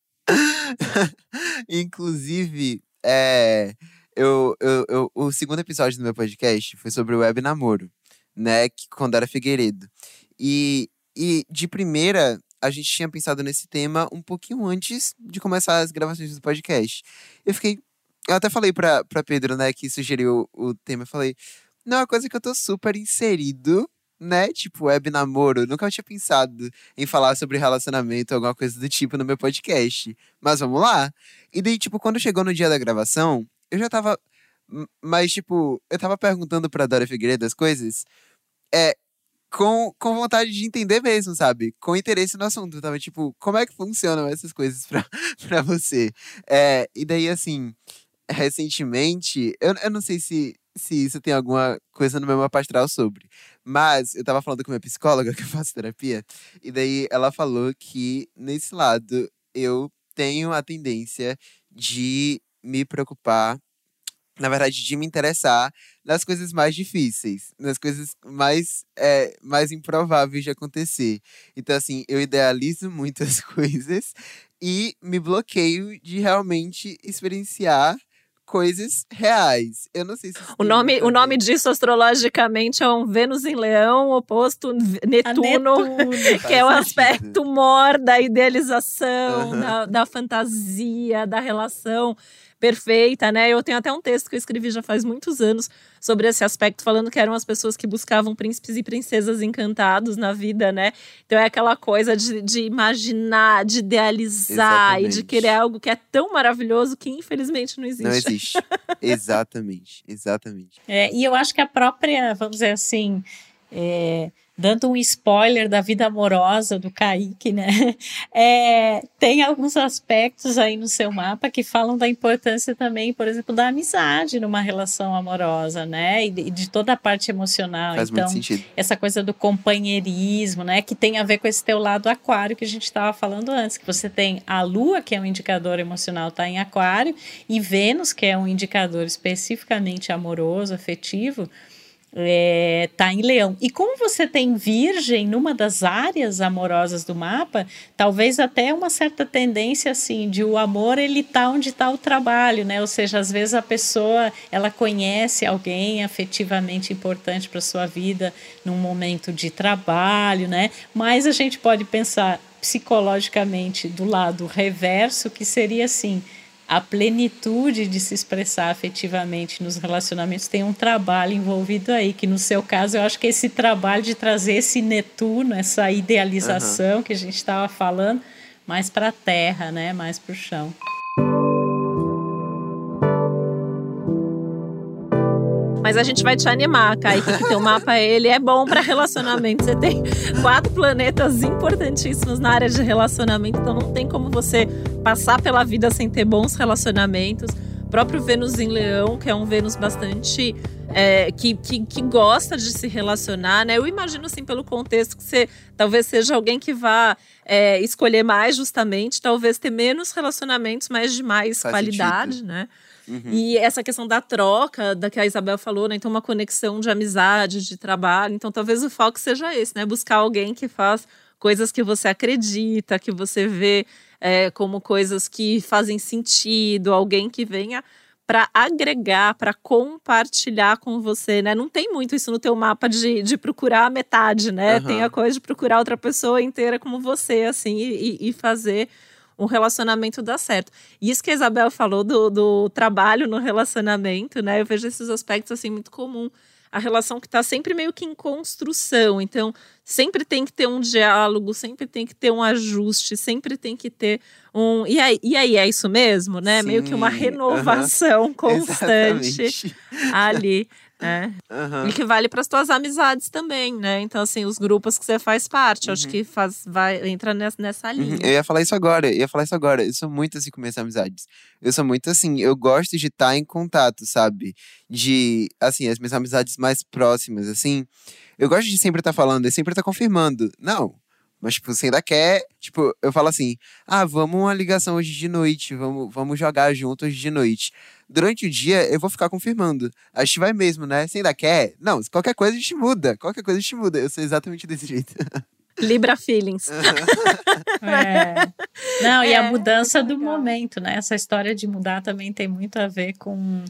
Inclusive, é, eu, eu, eu- o segundo episódio do meu podcast foi sobre o web namoro, né? Que, com Dara Figueiredo. E, e de primeira, a gente tinha pensado nesse tema um pouquinho antes de começar as gravações do podcast. Eu fiquei. Eu até falei pra, pra Pedro, né, que sugeriu o, tema. Eu falei, não, é uma coisa que eu tô super inserido, né? Tipo, web namoro. Nunca tinha pensado em falar sobre relacionamento ou alguma coisa do tipo no meu podcast. Mas vamos lá. E daí, tipo, quando chegou no dia da gravação, eu já tava. Mas, tipo, eu tava perguntando pra Dora Figueiredo as coisas. É, com, com vontade de entender mesmo, sabe? Com interesse no assunto. Tava tipo, como é que funcionam essas coisas pra, (laughs) pra você? É, e daí, assim, recentemente, eu, eu não sei se, se isso tem alguma coisa no meu mapa astral sobre, mas eu tava falando com minha psicóloga, (laughs) que eu faço terapia, e daí ela falou que nesse lado eu tenho a tendência de me preocupar na verdade, de me interessar nas coisas mais difíceis, nas coisas mais, é, mais improváveis de acontecer. Então, assim, eu idealizo muitas (laughs) coisas e me bloqueio de realmente experienciar coisas reais. Eu não sei se o nome o nome disso astrologicamente é um Vênus em Leão oposto Netuno, Netuno. (laughs) que é o aspecto mor da idealização, uhum. da, da fantasia, da relação perfeita, né? Eu tenho até um texto que eu escrevi já faz muitos anos sobre esse aspecto, falando que eram as pessoas que buscavam príncipes e princesas encantados na vida, né? Então é aquela coisa de, de imaginar, de idealizar Exatamente. e de querer algo que é tão maravilhoso que infelizmente não existe. Não existe. (laughs) Exatamente. Exatamente. É, e eu acho que a própria, vamos dizer assim, é, dando um spoiler da vida amorosa do Kaique, né? (laughs) É, tem alguns aspectos aí no seu mapa que falam da importância também, por exemplo, da amizade numa relação amorosa, né? E de, de toda a parte emocional. Faz então, muito sentido. essa coisa do companheirismo, né? Que tem a ver com esse teu lado aquário que a gente estava falando antes, que você tem a Lua, que é um indicador emocional, está em aquário, e Vênus, que é um indicador especificamente amoroso, afetivo, é, tá em leão. E como você tem virgem numa das áreas amorosas do mapa, talvez até uma certa tendência assim de o amor ele tá onde está o trabalho, né? Ou seja, às vezes a pessoa ela conhece alguém afetivamente importante para sua vida num momento de trabalho, né? Mas a gente pode pensar psicologicamente do lado reverso que seria assim, a plenitude de se expressar afetivamente nos relacionamentos tem um trabalho envolvido aí, que no seu caso eu acho que esse trabalho de trazer esse Netuno, essa idealização uhum. que a gente estava falando, mais para a terra, né, mais para o chão. Mas a gente vai te animar, Kaique, que teu mapa ele é bom para relacionamento. Você tem quatro planetas importantíssimos na área de relacionamento, então não tem como você passar pela vida sem ter bons relacionamentos. O próprio Vênus em Leão, que é um Vênus bastante é, que, que, que, gosta de se relacionar, né? Eu imagino, assim, pelo contexto, que você talvez seja alguém que vá é, escolher mais justamente, talvez ter menos relacionamentos, mas de mais Faz qualidade, sentido. né? Uhum. E essa questão da troca, da que a Isabel falou, né? Então, uma conexão de amizade, de trabalho. Então, talvez o foco seja esse, né? Buscar alguém que faz coisas que você acredita, que você vê é, como coisas que fazem sentido, alguém que venha para agregar, para compartilhar com você, né? Não tem muito isso no teu mapa de, de procurar a metade, né? Uhum. Tem a coisa de procurar outra pessoa inteira como você, assim, e, e fazer um relacionamento dá certo. E isso que a Isabel falou do, do trabalho no relacionamento, né? Eu vejo esses aspectos assim muito comum. A relação que está sempre meio que em construção. Então, sempre tem que ter um diálogo, sempre tem que ter um ajuste, sempre tem que ter um. E aí, e aí é isso mesmo, né? Sim, meio que uma renovação (laughs) uh -huh, constante exatamente. ali. É. Uhum. E que vale para as tuas amizades também, né? Então, assim, os grupos que você faz parte, uhum. acho que faz, vai, entra nessa, nessa uhum. linha. Uhum. Eu ia falar isso agora, eu ia falar isso agora. Eu sou muito assim com minhas amizades. Eu sou muito assim, eu gosto de estar em contato, sabe? De, assim, as minhas amizades mais próximas, assim. Eu gosto de sempre estar falando e sempre estar confirmando. Não, mas, tipo, você ainda quer. Tipo, eu falo assim: ah, vamos uma ligação hoje de noite, vamos, vamos jogar juntos hoje de noite. Durante o dia, eu vou ficar confirmando. A gente vai mesmo, né? Você ainda quer? Não, qualquer coisa a gente muda. Qualquer coisa a gente muda. Eu sou exatamente desse (laughs) jeito. Libra Feelings. (laughs) é. Não, e a é, mudança do momento, né? Essa história de mudar também tem muito a ver com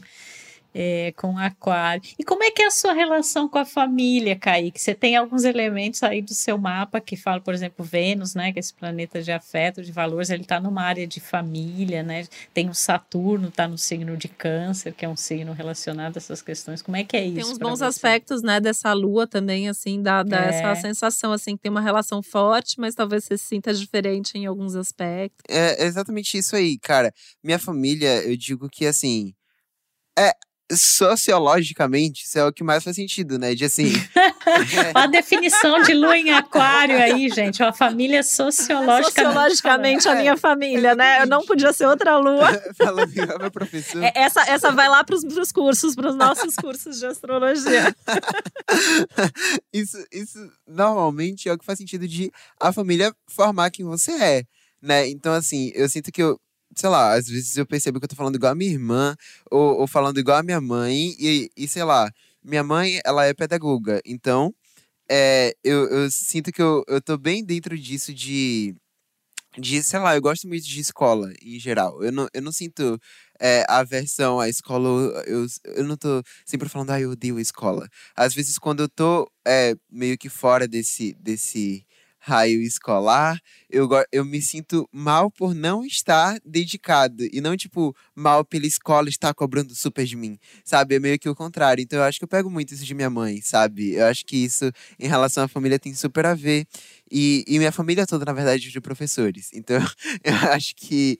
é, com aquário. E como é que é a sua relação com a família, Kaique? Você tem alguns elementos aí do seu mapa que falam, por exemplo, Vênus, né? Que é esse planeta de afeto, de valores, ele está numa área de família, né? Tem o Saturno, está no signo de câncer, que é um signo relacionado a essas questões. Como é que é isso? Tem uns bons você? aspectos, né, dessa lua também, assim, dá, dá é. essa sensação, assim, que tem uma relação forte, mas talvez você se sinta diferente em alguns aspectos. É exatamente isso aí, cara. Minha família, eu digo que, assim, é, sociologicamente, isso é o que mais faz sentido, né? De assim. (laughs) a definição de lua em aquário aí, gente. Uma família sociologicamente. Sociologicamente, a minha família, né? Eu não podia ser outra lua. (laughs) Falando meu professor. É, essa, essa vai lá para os cursos, para os nossos cursos de astrologia. (laughs) isso, isso normalmente é o que faz sentido de a família formar quem você é. Né? Então, assim, eu sinto que eu, sei lá, às vezes eu percebo que eu tô falando igual a minha irmã, ou, ou falando igual a minha mãe, e, e sei lá, minha mãe, ela é pedagoga, então é, eu, eu sinto que eu, eu tô bem dentro disso de, de, sei lá, eu gosto muito de escola em geral. Eu não, eu não sinto é, aversão à escola, eu, eu não tô sempre falando, ah, eu odeio a escola. Às vezes, quando eu tô é, meio que fora desse, desse raio escolar, eu, eu me sinto mal por não estar dedicado. E não, tipo, mal pela escola estar cobrando super de mim, sabe? É meio que o contrário. Então eu acho que eu pego muito isso de minha mãe, sabe? Eu acho que isso, em relação à família, tem super a ver. E, e minha família toda, na verdade, é de professores. Então (laughs) eu acho que,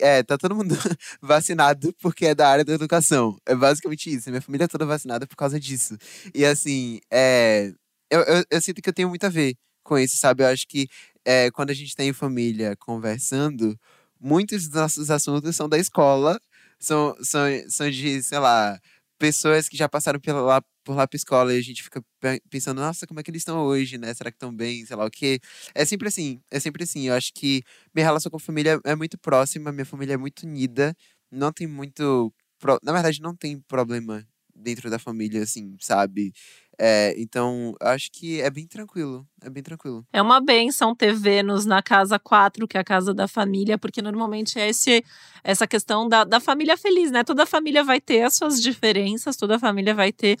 é, tá todo mundo (laughs) vacinado porque é da área da educação. É basicamente isso. Minha família é toda vacinada por causa disso. E assim, é. Eu, eu, eu sinto que eu tenho muito a ver com isso, sabe? Eu acho que é, quando a gente tem família conversando, muitos dos nossos assuntos são da escola, são, são, são de, sei lá, pessoas que já passaram pela, por lá pra escola e a gente fica pensando, nossa, como é que eles estão hoje, né? Será que estão bem? Sei lá o quê. É sempre assim, é sempre assim. Eu acho que minha relação com a família é muito próxima, minha família é muito unida, não tem muito. Na verdade, não tem problema dentro da família, assim, sabe? É, então, acho que é bem tranquilo. É bem tranquilo. É uma benção ter Vênus na casa 4, que é a casa da família, porque normalmente é esse, essa questão da, da família feliz, né? Toda família vai ter as suas diferenças, toda família vai ter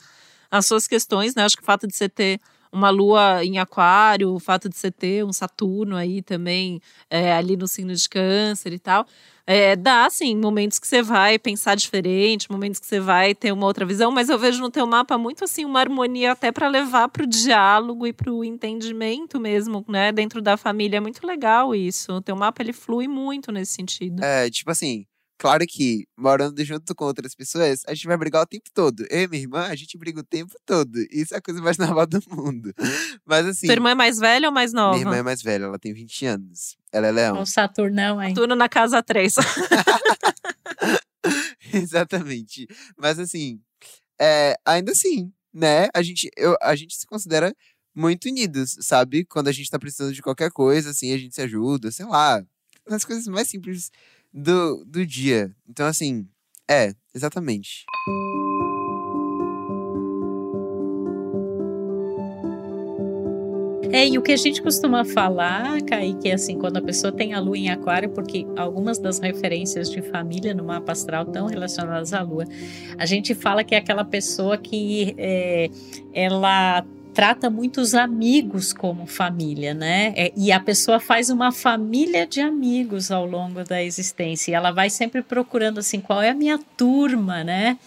as suas questões, né? Acho que o fato de você ter uma lua em aquário, o fato de você ter um Saturno aí também é, ali no signo de câncer e tal. É, dá, sim, momentos que você vai pensar diferente, momentos que você vai ter uma outra visão, mas eu vejo no teu mapa muito assim uma harmonia até para levar para o diálogo e para o entendimento mesmo, né? Dentro da família é muito legal isso. O teu mapa ele flui muito nesse sentido. É, tipo assim, Claro que, morando junto com outras pessoas, a gente vai brigar o tempo todo. Eu e minha irmã, a gente briga o tempo todo. Isso é a coisa mais (laughs) normal do mundo. Mas assim. Sua irmã é mais velha ou mais nova? Minha irmã é mais velha, ela tem 20 anos. Ela é leão. O Saturnão, hein? Saturno na casa 3. (laughs) (laughs) Exatamente. Mas assim, é, ainda assim, né? A gente, eu, a gente se considera muito unidos, sabe? Quando a gente tá precisando de qualquer coisa, assim, a gente se ajuda, sei lá. Nas coisas mais simples do, do dia. Então, assim, é, exatamente. É, e o que a gente costuma falar, Kaique, é assim, quando a pessoa tem a lua em aquário, porque algumas das referências de família no mapa astral estão relacionadas à lua, a gente fala que é aquela pessoa que é, ela trata muitos amigos como família, né? É, e a pessoa faz uma família de amigos ao longo da existência. E ela vai sempre procurando assim, qual é a minha turma, né?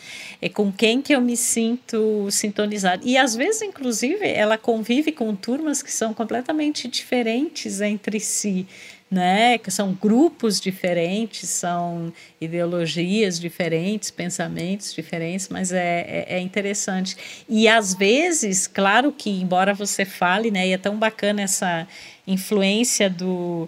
É com quem que eu me sinto sintonizado. E às vezes, inclusive, ela convive com turmas que são completamente diferentes entre si né? Que são grupos diferentes, são ideologias diferentes, pensamentos diferentes, mas é, é, é, interessante. E às vezes, claro que, embora você fale, né? E é tão bacana essa influência do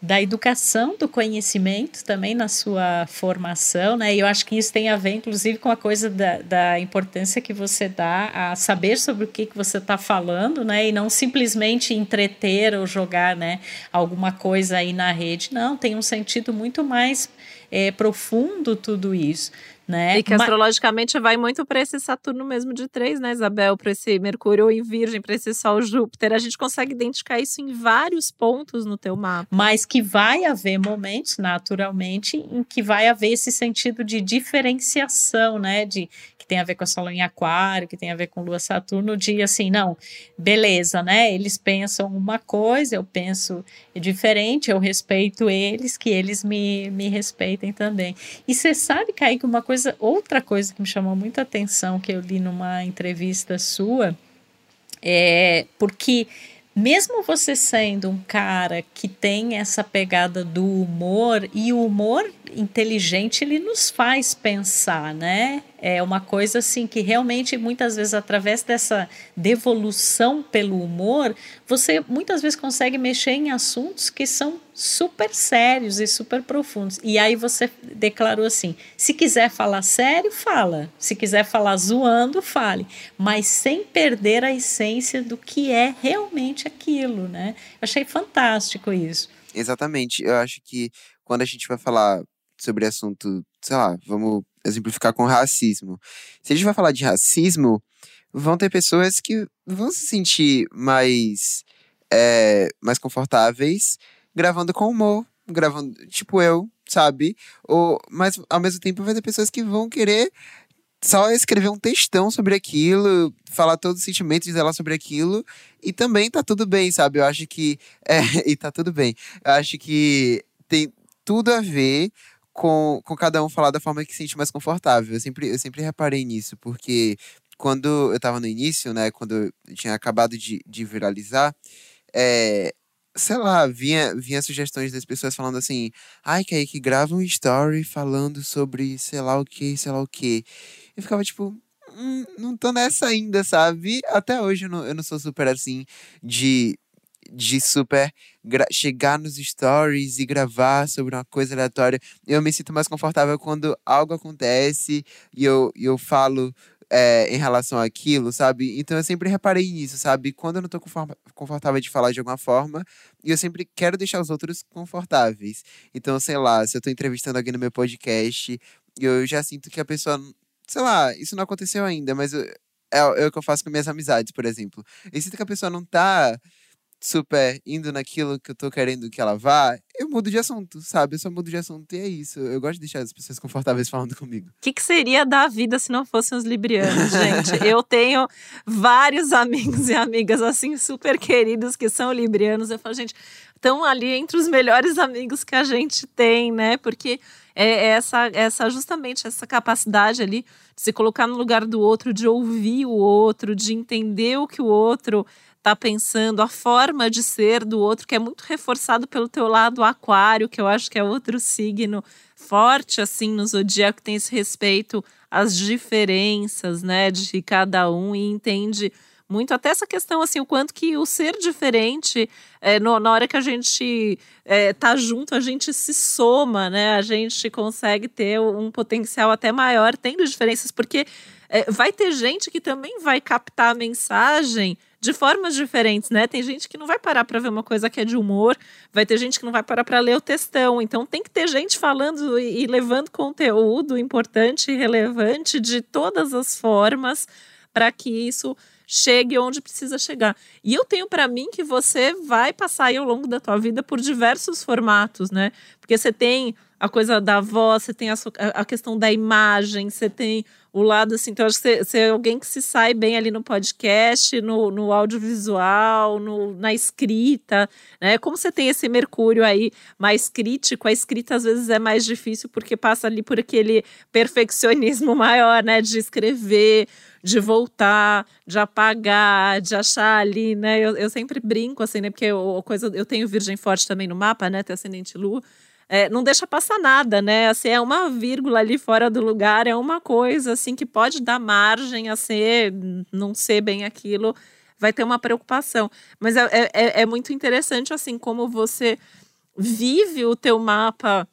da educação do conhecimento também na sua formação, né? E eu acho que isso tem a ver, inclusive, com a coisa da, da importância que você dá a saber sobre o que, que você está falando, né? E não simplesmente entreter ou jogar, né? Alguma coisa aí na rede. Não, tem um sentido muito mais é, profundo tudo isso. Né? E que astrologicamente vai muito para esse Saturno mesmo de três, né, Isabel? Para esse Mercúrio em Virgem, para esse Sol Júpiter. A gente consegue identificar isso em vários pontos no teu mapa. Mas que vai haver momentos, naturalmente, em que vai haver esse sentido de diferenciação, né? De tem a ver com a Sol em Aquário, que tem a ver com Lua Saturno, de assim, não, beleza, né? Eles pensam uma coisa, eu penso diferente, eu respeito eles, que eles me, me respeitem também. E você sabe, Kaique, uma coisa, outra coisa que me chamou muita atenção, que eu li numa entrevista sua, é porque mesmo você sendo um cara que tem essa pegada do humor, e o humor inteligente ele nos faz pensar, né? É uma coisa assim que realmente muitas vezes através dessa devolução pelo humor, você muitas vezes consegue mexer em assuntos que são super sérios e super profundos. E aí você declarou assim: se quiser falar sério, fala. Se quiser falar zoando, fale, mas sem perder a essência do que é realmente aquilo, né? Eu achei fantástico isso. Exatamente. Eu acho que quando a gente vai falar sobre assunto, sei lá, vamos exemplificar com racismo. Se a gente vai falar de racismo, vão ter pessoas que vão se sentir mais, é, mais confortáveis gravando com humor, gravando, tipo eu, sabe? Ou, mas ao mesmo tempo vai ter pessoas que vão querer só escrever um textão sobre aquilo, falar todos os sentimentos dela sobre aquilo, e também tá tudo bem, sabe? Eu acho que. (laughs) É, e tá tudo bem. Eu acho que tem tudo a ver com, com cada um falar da forma que se sente mais confortável. Eu sempre, eu sempre reparei nisso, porque quando eu tava no início, né, quando eu tinha acabado de, de viralizar, é, sei lá, vinha, vinha sugestões das pessoas falando assim, ai, que aí que grava um story falando sobre sei lá o que, sei lá o que. Eu ficava tipo, hum, não tô nessa ainda, sabe? Até hoje eu não, eu não sou super assim de de super chegar nos stories e gravar sobre uma coisa aleatória. Eu me sinto mais confortável quando algo acontece e eu, eu falo é, em relação àquilo, sabe? Então eu sempre reparei nisso, sabe? Quando eu não tô confortável de falar de alguma forma, eu sempre quero deixar os outros confortáveis. Então, sei lá, se eu tô entrevistando alguém no meu podcast, eu já sinto que a pessoa. Sei lá, isso não aconteceu ainda, mas eu, é, é o que eu faço com minhas amizades, por exemplo. Eu sinto que a pessoa não tá super indo naquilo que eu tô querendo que ela vá, eu mudo de assunto, sabe? Eu só mudo de assunto e é isso. Eu gosto de deixar as pessoas confortáveis falando (laughs) comigo. O que, que seria da vida se não fossem os librianos, gente? (laughs) eu tenho vários amigos e amigas assim super queridos que são librianos. Eu falo, gente, estão ali entre os melhores amigos que a gente tem, né? Porque é essa, essa justamente essa capacidade ali de se colocar no lugar do outro, de ouvir o outro, de entender o que o outro está pensando, a forma de ser do outro, que é muito reforçado pelo teu lado aquário, que eu acho que é outro signo forte, assim, no zodíaco, tem esse respeito às diferenças, né, de cada um e entende muito até essa questão assim o quanto que o ser diferente é, no, na hora que a gente é, tá junto a gente se soma né a gente consegue ter um potencial até maior tendo diferenças porque é, vai ter gente que também vai captar a mensagem de formas diferentes, né? Tem gente que não vai parar para ver uma coisa que é de humor, vai ter gente que não vai parar para ler o textão. Então tem que ter gente falando e, levando conteúdo importante e relevante de todas as formas para que isso chegue onde precisa chegar. E eu tenho para mim que você vai passar aí ao longo da tua vida por diversos formatos, né? Porque você tem a coisa da voz, você tem a, a questão da imagem, você tem o lado assim. Então, acho que você, você, é alguém que se sai bem ali no podcast, no, no audiovisual, no, na escrita, né? Como você tem esse Mercúrio aí mais crítico, a escrita às vezes é mais difícil porque passa ali por aquele perfeccionismo (laughs) maior, né? De escrever, de voltar, de apagar, de achar ali, né? Eu, eu sempre brinco assim, né? Porque eu, coisa, eu tenho Virgem Forte também no mapa, né? Tem ascendente Lua é, não deixa passar nada, né? Assim, é uma vírgula ali fora do lugar, é uma coisa assim que pode dar margem a ser, não ser bem aquilo, vai ter uma preocupação. Mas é, é, é muito interessante assim como você vive o teu mapa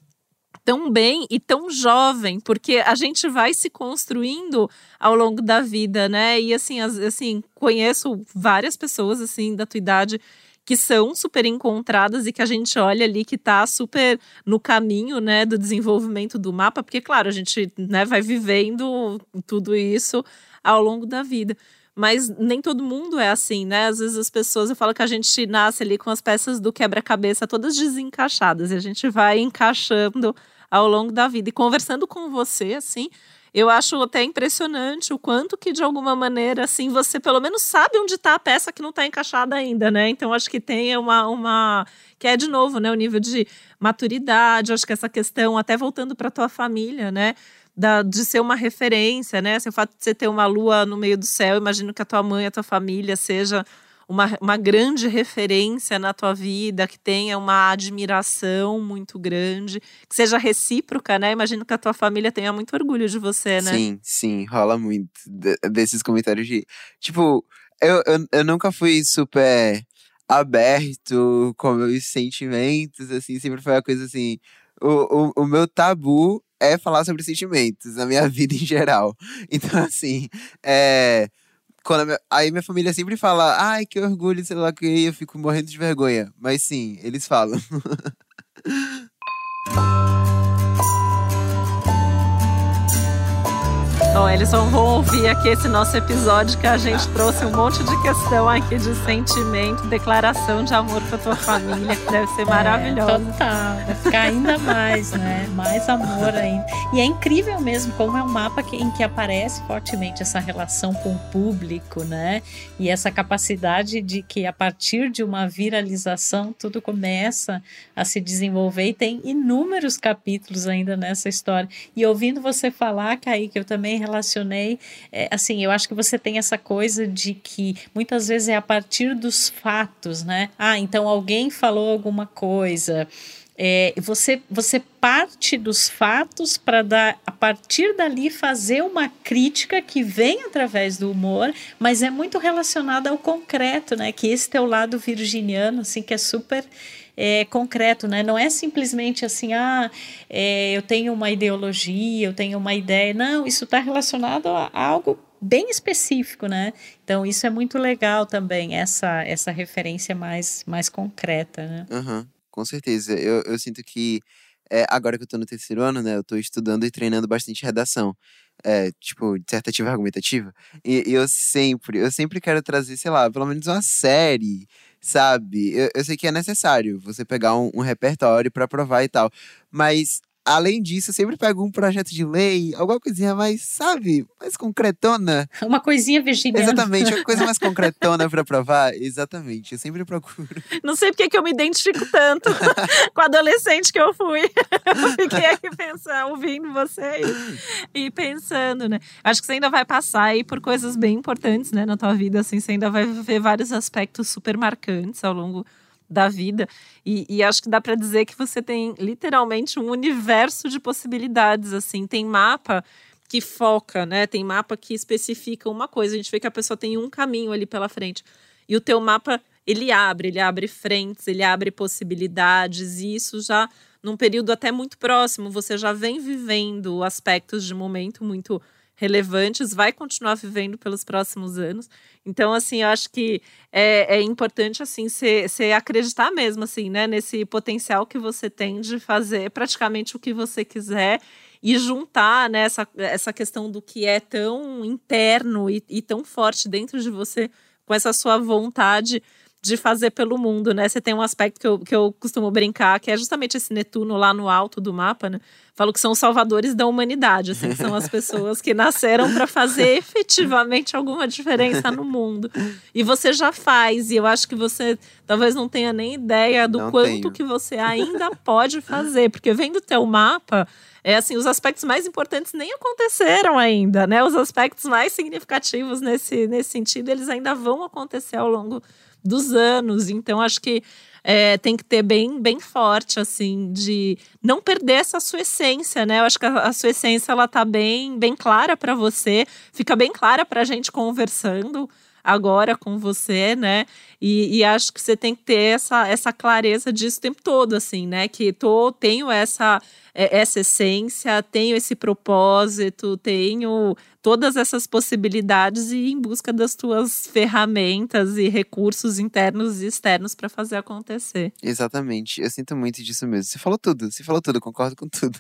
tão bem e tão jovem, porque a gente vai se construindo ao longo da vida, né? E assim, assim, conheço várias pessoas assim da tua idade que são super encontradas e que a gente olha ali que está super no caminho, né, do desenvolvimento do mapa, porque claro, a gente, né, vai vivendo tudo isso ao longo da vida. Mas nem todo mundo é assim, né? Às vezes as pessoas, eu falo que a gente nasce ali com as peças do quebra-cabeça todas desencaixadas e a gente vai encaixando ao longo da vida. E conversando com você, assim, eu acho até impressionante o quanto que, de alguma maneira, assim, você pelo menos sabe onde está a peça que não está encaixada ainda, né? Então, acho que tem uma, uma. Que é, de novo, né? O nível de maturidade, acho que essa questão, até voltando para tua família, né? Da, de ser uma referência, né? Assim, o fato de você ter uma lua no meio do céu, imagino que a tua mãe, a tua família seja uma, uma grande referência na tua vida, que tenha uma admiração muito grande, que seja recíproca, né? Imagino que a tua família tenha muito orgulho de você, né? Sim, sim, rola muito desses comentários de. Tipo, eu, eu, eu nunca fui super aberto com meus sentimentos, assim, sempre foi uma coisa assim. O, o, o meu tabu é falar sobre sentimentos na minha (laughs) vida em geral. Então, assim, é quando minha, aí minha família sempre fala, ai, que orgulho, sei lá, que eu fico morrendo de vergonha. Mas sim, eles falam. (laughs) Bom, eles vão ouvir aqui esse nosso episódio que a gente trouxe um monte de questão aqui de sentimento, declaração de amor pra tua família, que deve ser é, maravilhosa. É, total, vai ficar ainda mais, né? Mais amor ainda. E é incrível mesmo como é um mapa que, em que aparece fortemente essa relação com o público, né? E essa capacidade de que a partir de uma viralização tudo começa a se desenvolver e tem inúmeros capítulos ainda nessa história. E ouvindo você falar, Kaique, eu também relacionei, é, assim, eu acho que você tem essa coisa de que muitas vezes é a partir dos fatos, né? Ah, então alguém falou alguma coisa. É, você, você parte dos fatos para dar a partir dali fazer uma crítica que vem através do humor, mas é muito relacionada ao concreto, né? Que esse teu lado virginiano, assim, que é super é, concreto, né? Não é simplesmente assim, ah, é, eu tenho uma ideologia, eu tenho uma ideia. Não, isso está relacionado a, algo bem específico, né? Então isso é muito legal também, essa, essa referência mais, mais concreta, né? Uhum, com certeza. Eu, eu sinto que é, agora que eu estou no terceiro ano, né? Eu estou estudando e treinando bastante redação. É, tipo, dissertativa argumentativa. E, e eu sempre, eu sempre quero trazer, sei lá, pelo menos uma série sabe? Eu, eu sei que é necessário você pegar um, um repertório para provar e tal, mas Além disso, eu sempre pego um projeto de lei, alguma coisinha mais, sabe, mais concretona. (laughs) Uma coisinha virginiana. Exatamente, uma coisa mais (laughs) concretona para provar. Exatamente, eu sempre procuro. Não sei porque que eu me identifico tanto (laughs) com a adolescente que eu fui. Eu fiquei aqui pensando, ouvindo você e, e, pensando, né? Acho que você ainda vai passar aí por coisas bem importantes, né, na tua vida, assim, você ainda vai ver vários aspectos super marcantes ao longo da vida. E, e acho que dá para dizer que você tem literalmente um universo de possibilidades. Assim, tem mapa que foca, né? Tem mapa que especifica uma coisa. A gente vê que a pessoa tem um caminho ali pela frente. E o teu mapa, ele abre, ele abre frentes, ele abre possibilidades. E isso já, num período até muito próximo, você já vem vivendo aspectos de momento muito relevantes, vai continuar vivendo pelos próximos anos. Então, assim, eu acho que é, é importante, assim, você acreditar mesmo, assim, né? Nesse potencial que você tem de fazer praticamente o que você quiser e juntar né, essa, essa questão do que é tão interno e, e tão forte dentro de você com essa sua vontade de fazer pelo mundo, né? Você tem um aspecto que eu, que eu costumo brincar, que é justamente esse Netuno lá no alto do mapa, né? Falo que são os salvadores da humanidade, assim, são as pessoas que nasceram para fazer (laughs) efetivamente alguma diferença no mundo. E você já faz, e eu acho que você talvez não tenha nem ideia do não quanto tenho. que você ainda pode fazer, porque vendo o teu mapa, é assim, os aspectos mais importantes nem aconteceram ainda, né? Os aspectos mais significativos nesse, nesse sentido, eles ainda vão acontecer ao longo dos anos. Então, acho que é, tem que ter bem, bem forte, assim, de não perder essa sua essência, né? Eu acho que a, a sua essência, ela tá bem, bem clara para você, fica bem clara pra gente conversando agora com você, né? E, e, acho que você tem que ter essa, essa clareza disso o tempo todo, assim, né? Que tô, tenho essa, essa essência, tenho esse propósito, tenho todas essas possibilidades e em busca das tuas ferramentas e recursos internos e externos para fazer acontecer. Exatamente. Eu sinto muito disso mesmo. Você falou tudo, você falou tudo, concordo com tudo.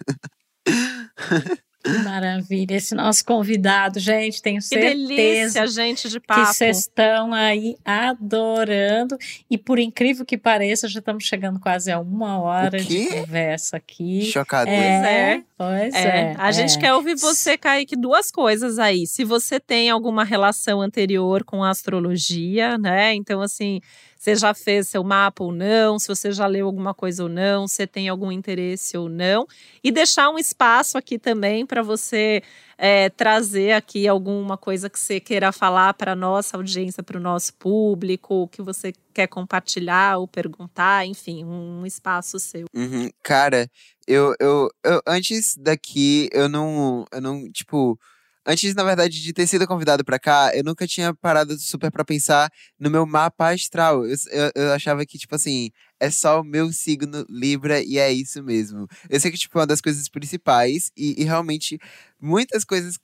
(laughs) Maravilha, esse nosso convidado, gente, tenho que certeza delícia, gente de papo. que vocês estão aí adorando e por incrível que pareça, já estamos chegando quase a uma hora de conversa aqui. Chocado. É, pois é. é. A gente é. quer ouvir você, Kaique, duas coisas aí. Se você tem alguma relação anterior com a astrologia, né? Então, assim, você já fez seu mapa ou não, se você já leu alguma coisa ou não, se tem algum interesse ou não. E deixar um espaço aqui também para você é, trazer aqui alguma coisa que você queira falar para nossa audiência, para o nosso público, que você quer compartilhar ou perguntar, enfim, um espaço seu. Uhum. Cara, eu, eu, eu antes daqui, eu não, eu não, tipo Antes, na verdade, de ter sido convidado para cá, eu nunca tinha parado super para pensar no meu mapa astral. Eu, eu, eu, achava que, tipo assim, é só o meu signo Libra e é isso mesmo. Eu sei que, tipo, é uma das coisas principais e, e realmente muitas coisas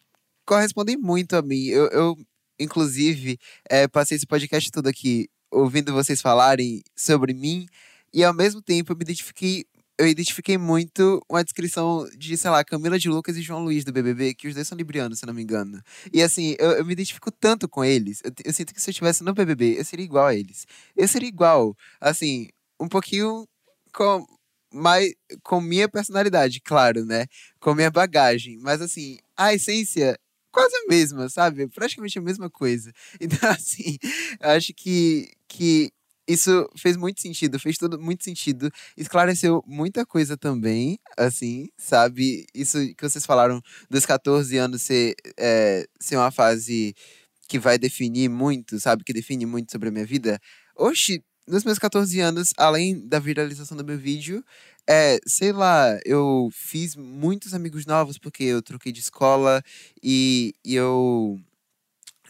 correspondem muito a mim. Eu, eu inclusive, é, passei esse podcast todo aqui ouvindo vocês falarem sobre mim e, ao mesmo tempo, eu me identifiquei eu identifiquei muito uma descrição de, sei lá, Camila de Lucas e João Luiz do BBB, que os dois são librianos, se não me engano. E assim, eu, eu me identifico tanto com eles. Eu, eu, sinto que se eu estivesse no BBB, eu seria igual a eles. Eu seria igual, assim, um pouquinho com mais com minha personalidade, claro, né? Com minha bagagem, mas assim, a essência quase a mesma, sabe? Praticamente a mesma coisa. (laughs) Então, assim, acho que que isso fez muito sentido, fez tudo muito sentido, esclareceu muita coisa também, assim, sabe? Isso que vocês falaram dos 14 anos ser, é, ser uma fase que vai definir muito, sabe? Que define muito sobre a minha vida. Oxi, nos meus 14 anos, além da viralização do meu vídeo, é, sei lá, eu fiz muitos amigos novos porque eu troquei de escola e, e eu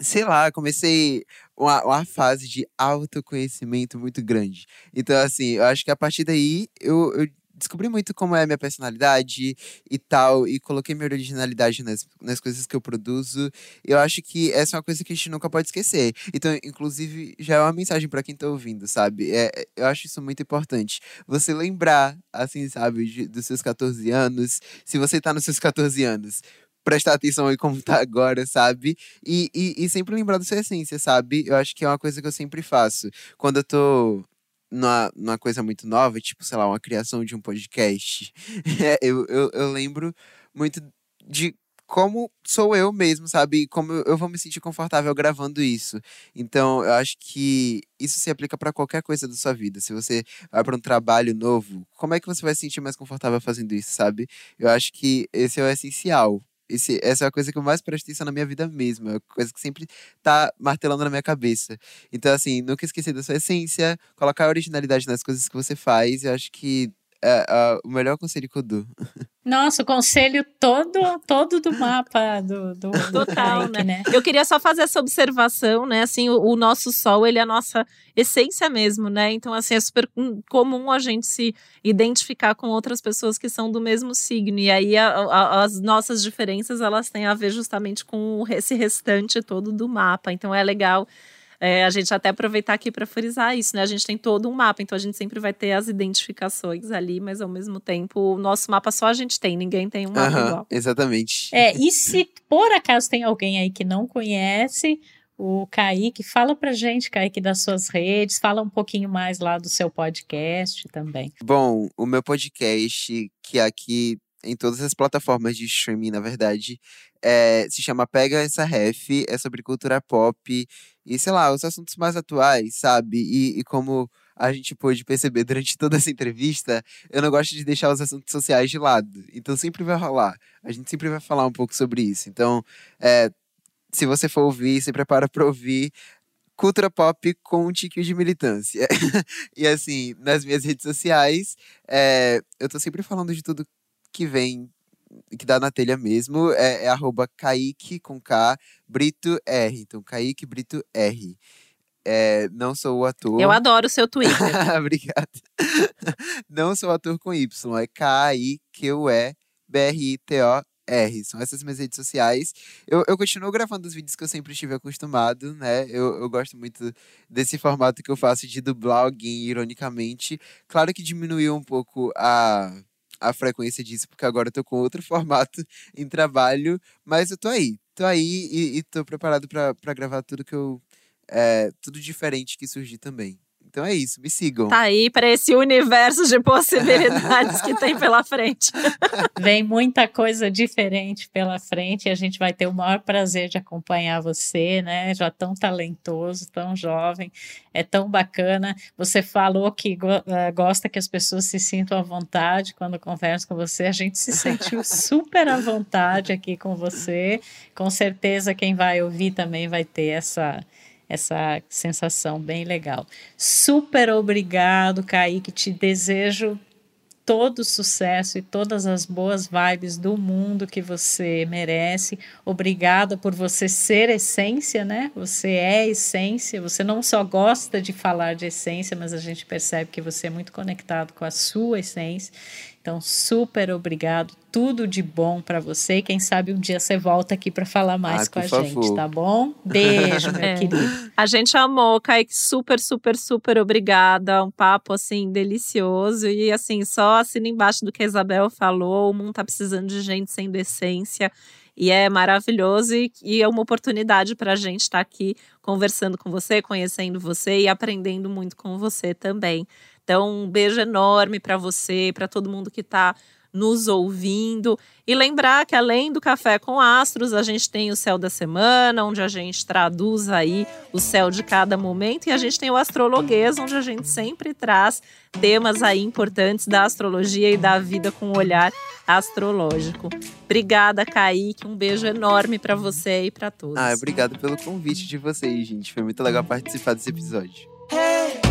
sei lá, comecei uma, uma fase de autoconhecimento muito grande. Então, assim, eu acho que a partir daí eu, eu descobri muito como é a minha personalidade e tal, e coloquei minha originalidade nas, nas coisas que eu produzo. Eu acho que essa é uma coisa que a gente nunca pode esquecer. Então, inclusive, já é uma mensagem para quem tá ouvindo, sabe? É, é, eu acho isso muito importante. Você lembrar, assim, sabe, de, dos seus 14 anos, se você tá nos seus 14 anos prestar atenção em como tá agora, sabe? E, e, e sempre lembrar da sua essência, sabe? Eu acho que é uma coisa que eu sempre faço. Quando eu tô numa, numa coisa muito nova, tipo, sei lá, uma criação de um podcast, (laughs) é, eu, eu, eu lembro muito de como sou eu mesmo, sabe? Como eu vou me sentir confortável gravando isso. Então, eu acho que isso se aplica para qualquer coisa da sua vida. Se você vai para um trabalho novo, como é que você vai se sentir mais confortável fazendo isso, sabe? Eu acho que esse é o essencial esse, essa é a coisa que eu mais presto atenção na minha vida mesmo. É a coisa que sempre tá martelando na minha cabeça. Então, assim, nunca esquecer da sua essência, colocar a originalidade nas coisas que você faz. Eu acho que é, é o melhor conselho que eu dou. (laughs) Nossa, o conselho todo, todo do mapa do, do total, do Kaique, né? né? Eu queria só fazer essa observação, né? Assim, o, o, nosso sol, ele é a nossa essência mesmo, né? Então, assim, é super comum a gente se identificar com outras pessoas que são do mesmo signo. E aí a, a, as nossas diferenças, elas têm a ver justamente com esse restante todo do mapa. Então, é legal é, a gente até aproveitar aqui para frisar isso, né? A gente tem todo um mapa, então a gente sempre vai ter as identificações ali, mas ao mesmo tempo o nosso mapa só a gente tem, ninguém tem um mapa uhum, igual. Exatamente. É, e se por acaso tem alguém aí que não conhece, o Kaique, fala pra gente, Kaique, das suas redes, fala um pouquinho mais lá do seu podcast também. Bom, o meu podcast, que aqui em todas as plataformas de streaming, na verdade. É, se chama Pega essa Ref, é sobre cultura pop e, sei lá, os assuntos mais atuais, sabe? E, e, como a gente pôde perceber durante toda essa entrevista, eu não gosto de deixar os assuntos sociais de lado. Então sempre vai rolar. A gente sempre vai falar um pouco sobre isso. Então, é, se você for ouvir, se prepara para ouvir cultura pop com um tiquinho de militância. (laughs) e assim, nas minhas redes sociais, é, eu tô sempre falando de tudo que vem que dá na telha mesmo, é, é arroba Kaique com K, Brito R. Então, Kaique Brito R. É, não sou o ator. Eu adoro o seu Twitter. (laughs) Obrigado. não sou ator com Y, é K-I-Q-E-B-R-I-T-O-R. São essas minhas redes sociais. Eu, eu continuo gravando os vídeos que eu sempre estive acostumado, né? Eu, eu gosto muito desse formato que eu faço de dublar alguém, ironicamente. Claro que diminuiu um pouco a a frequência disso, porque agora eu tô com outro (laughs) formato em trabalho, mas eu tô aí. Tô aí e, e tô preparado para gravar tudo que eu. É, tudo diferente que surgir também. Então é isso, me sigam. Tá aí para esse universo de possibilidades que tem pela frente. (laughs) Vem muita coisa diferente pela frente e a gente vai ter o maior prazer de acompanhar você, né? Já tão talentoso, tão jovem, é tão bacana. Você falou que go uh, gosta que as pessoas se sintam à vontade quando conversam com você. A gente se sentiu (laughs) super à vontade aqui com você. Com certeza quem vai ouvir também vai ter essa essa sensação bem legal. Super obrigado, Kaique. Te desejo todo sucesso e todas as boas vibes do mundo que você merece. Obrigada por você ser essência, né? Você é essência. Você não só gosta de falar de essência, mas a gente percebe que você é muito conectado com a sua essência. Então, super obrigado, tudo de bom para você. E quem sabe um dia você volta aqui para falar mais ah, com a favor. gente, tá bom? Beijo, meu (laughs) é. querido. A gente amou, Kaique, super, super, super obrigada. Um papo assim delicioso e assim, só assina embaixo do que a Isabel falou. O mundo tá precisando de gente sem decência. E é maravilhoso e, e é uma oportunidade para a gente estar tá aqui conversando com você, conhecendo você e aprendendo muito com você também. Então, um beijo enorme para você, para todo mundo que está nos ouvindo. E lembrar que além do Café com Astros, a gente tem o Céu da Semana, onde a gente traduz aí o céu de cada momento. E a gente tem o Astrologuês, onde a gente sempre traz temas aí importantes da astrologia e da vida com um olhar astrológico. Obrigada, Kaique. Um beijo enorme para você e para todos. Ah, obrigado pelo convite de vocês, gente. Foi muito legal participar desse episódio. O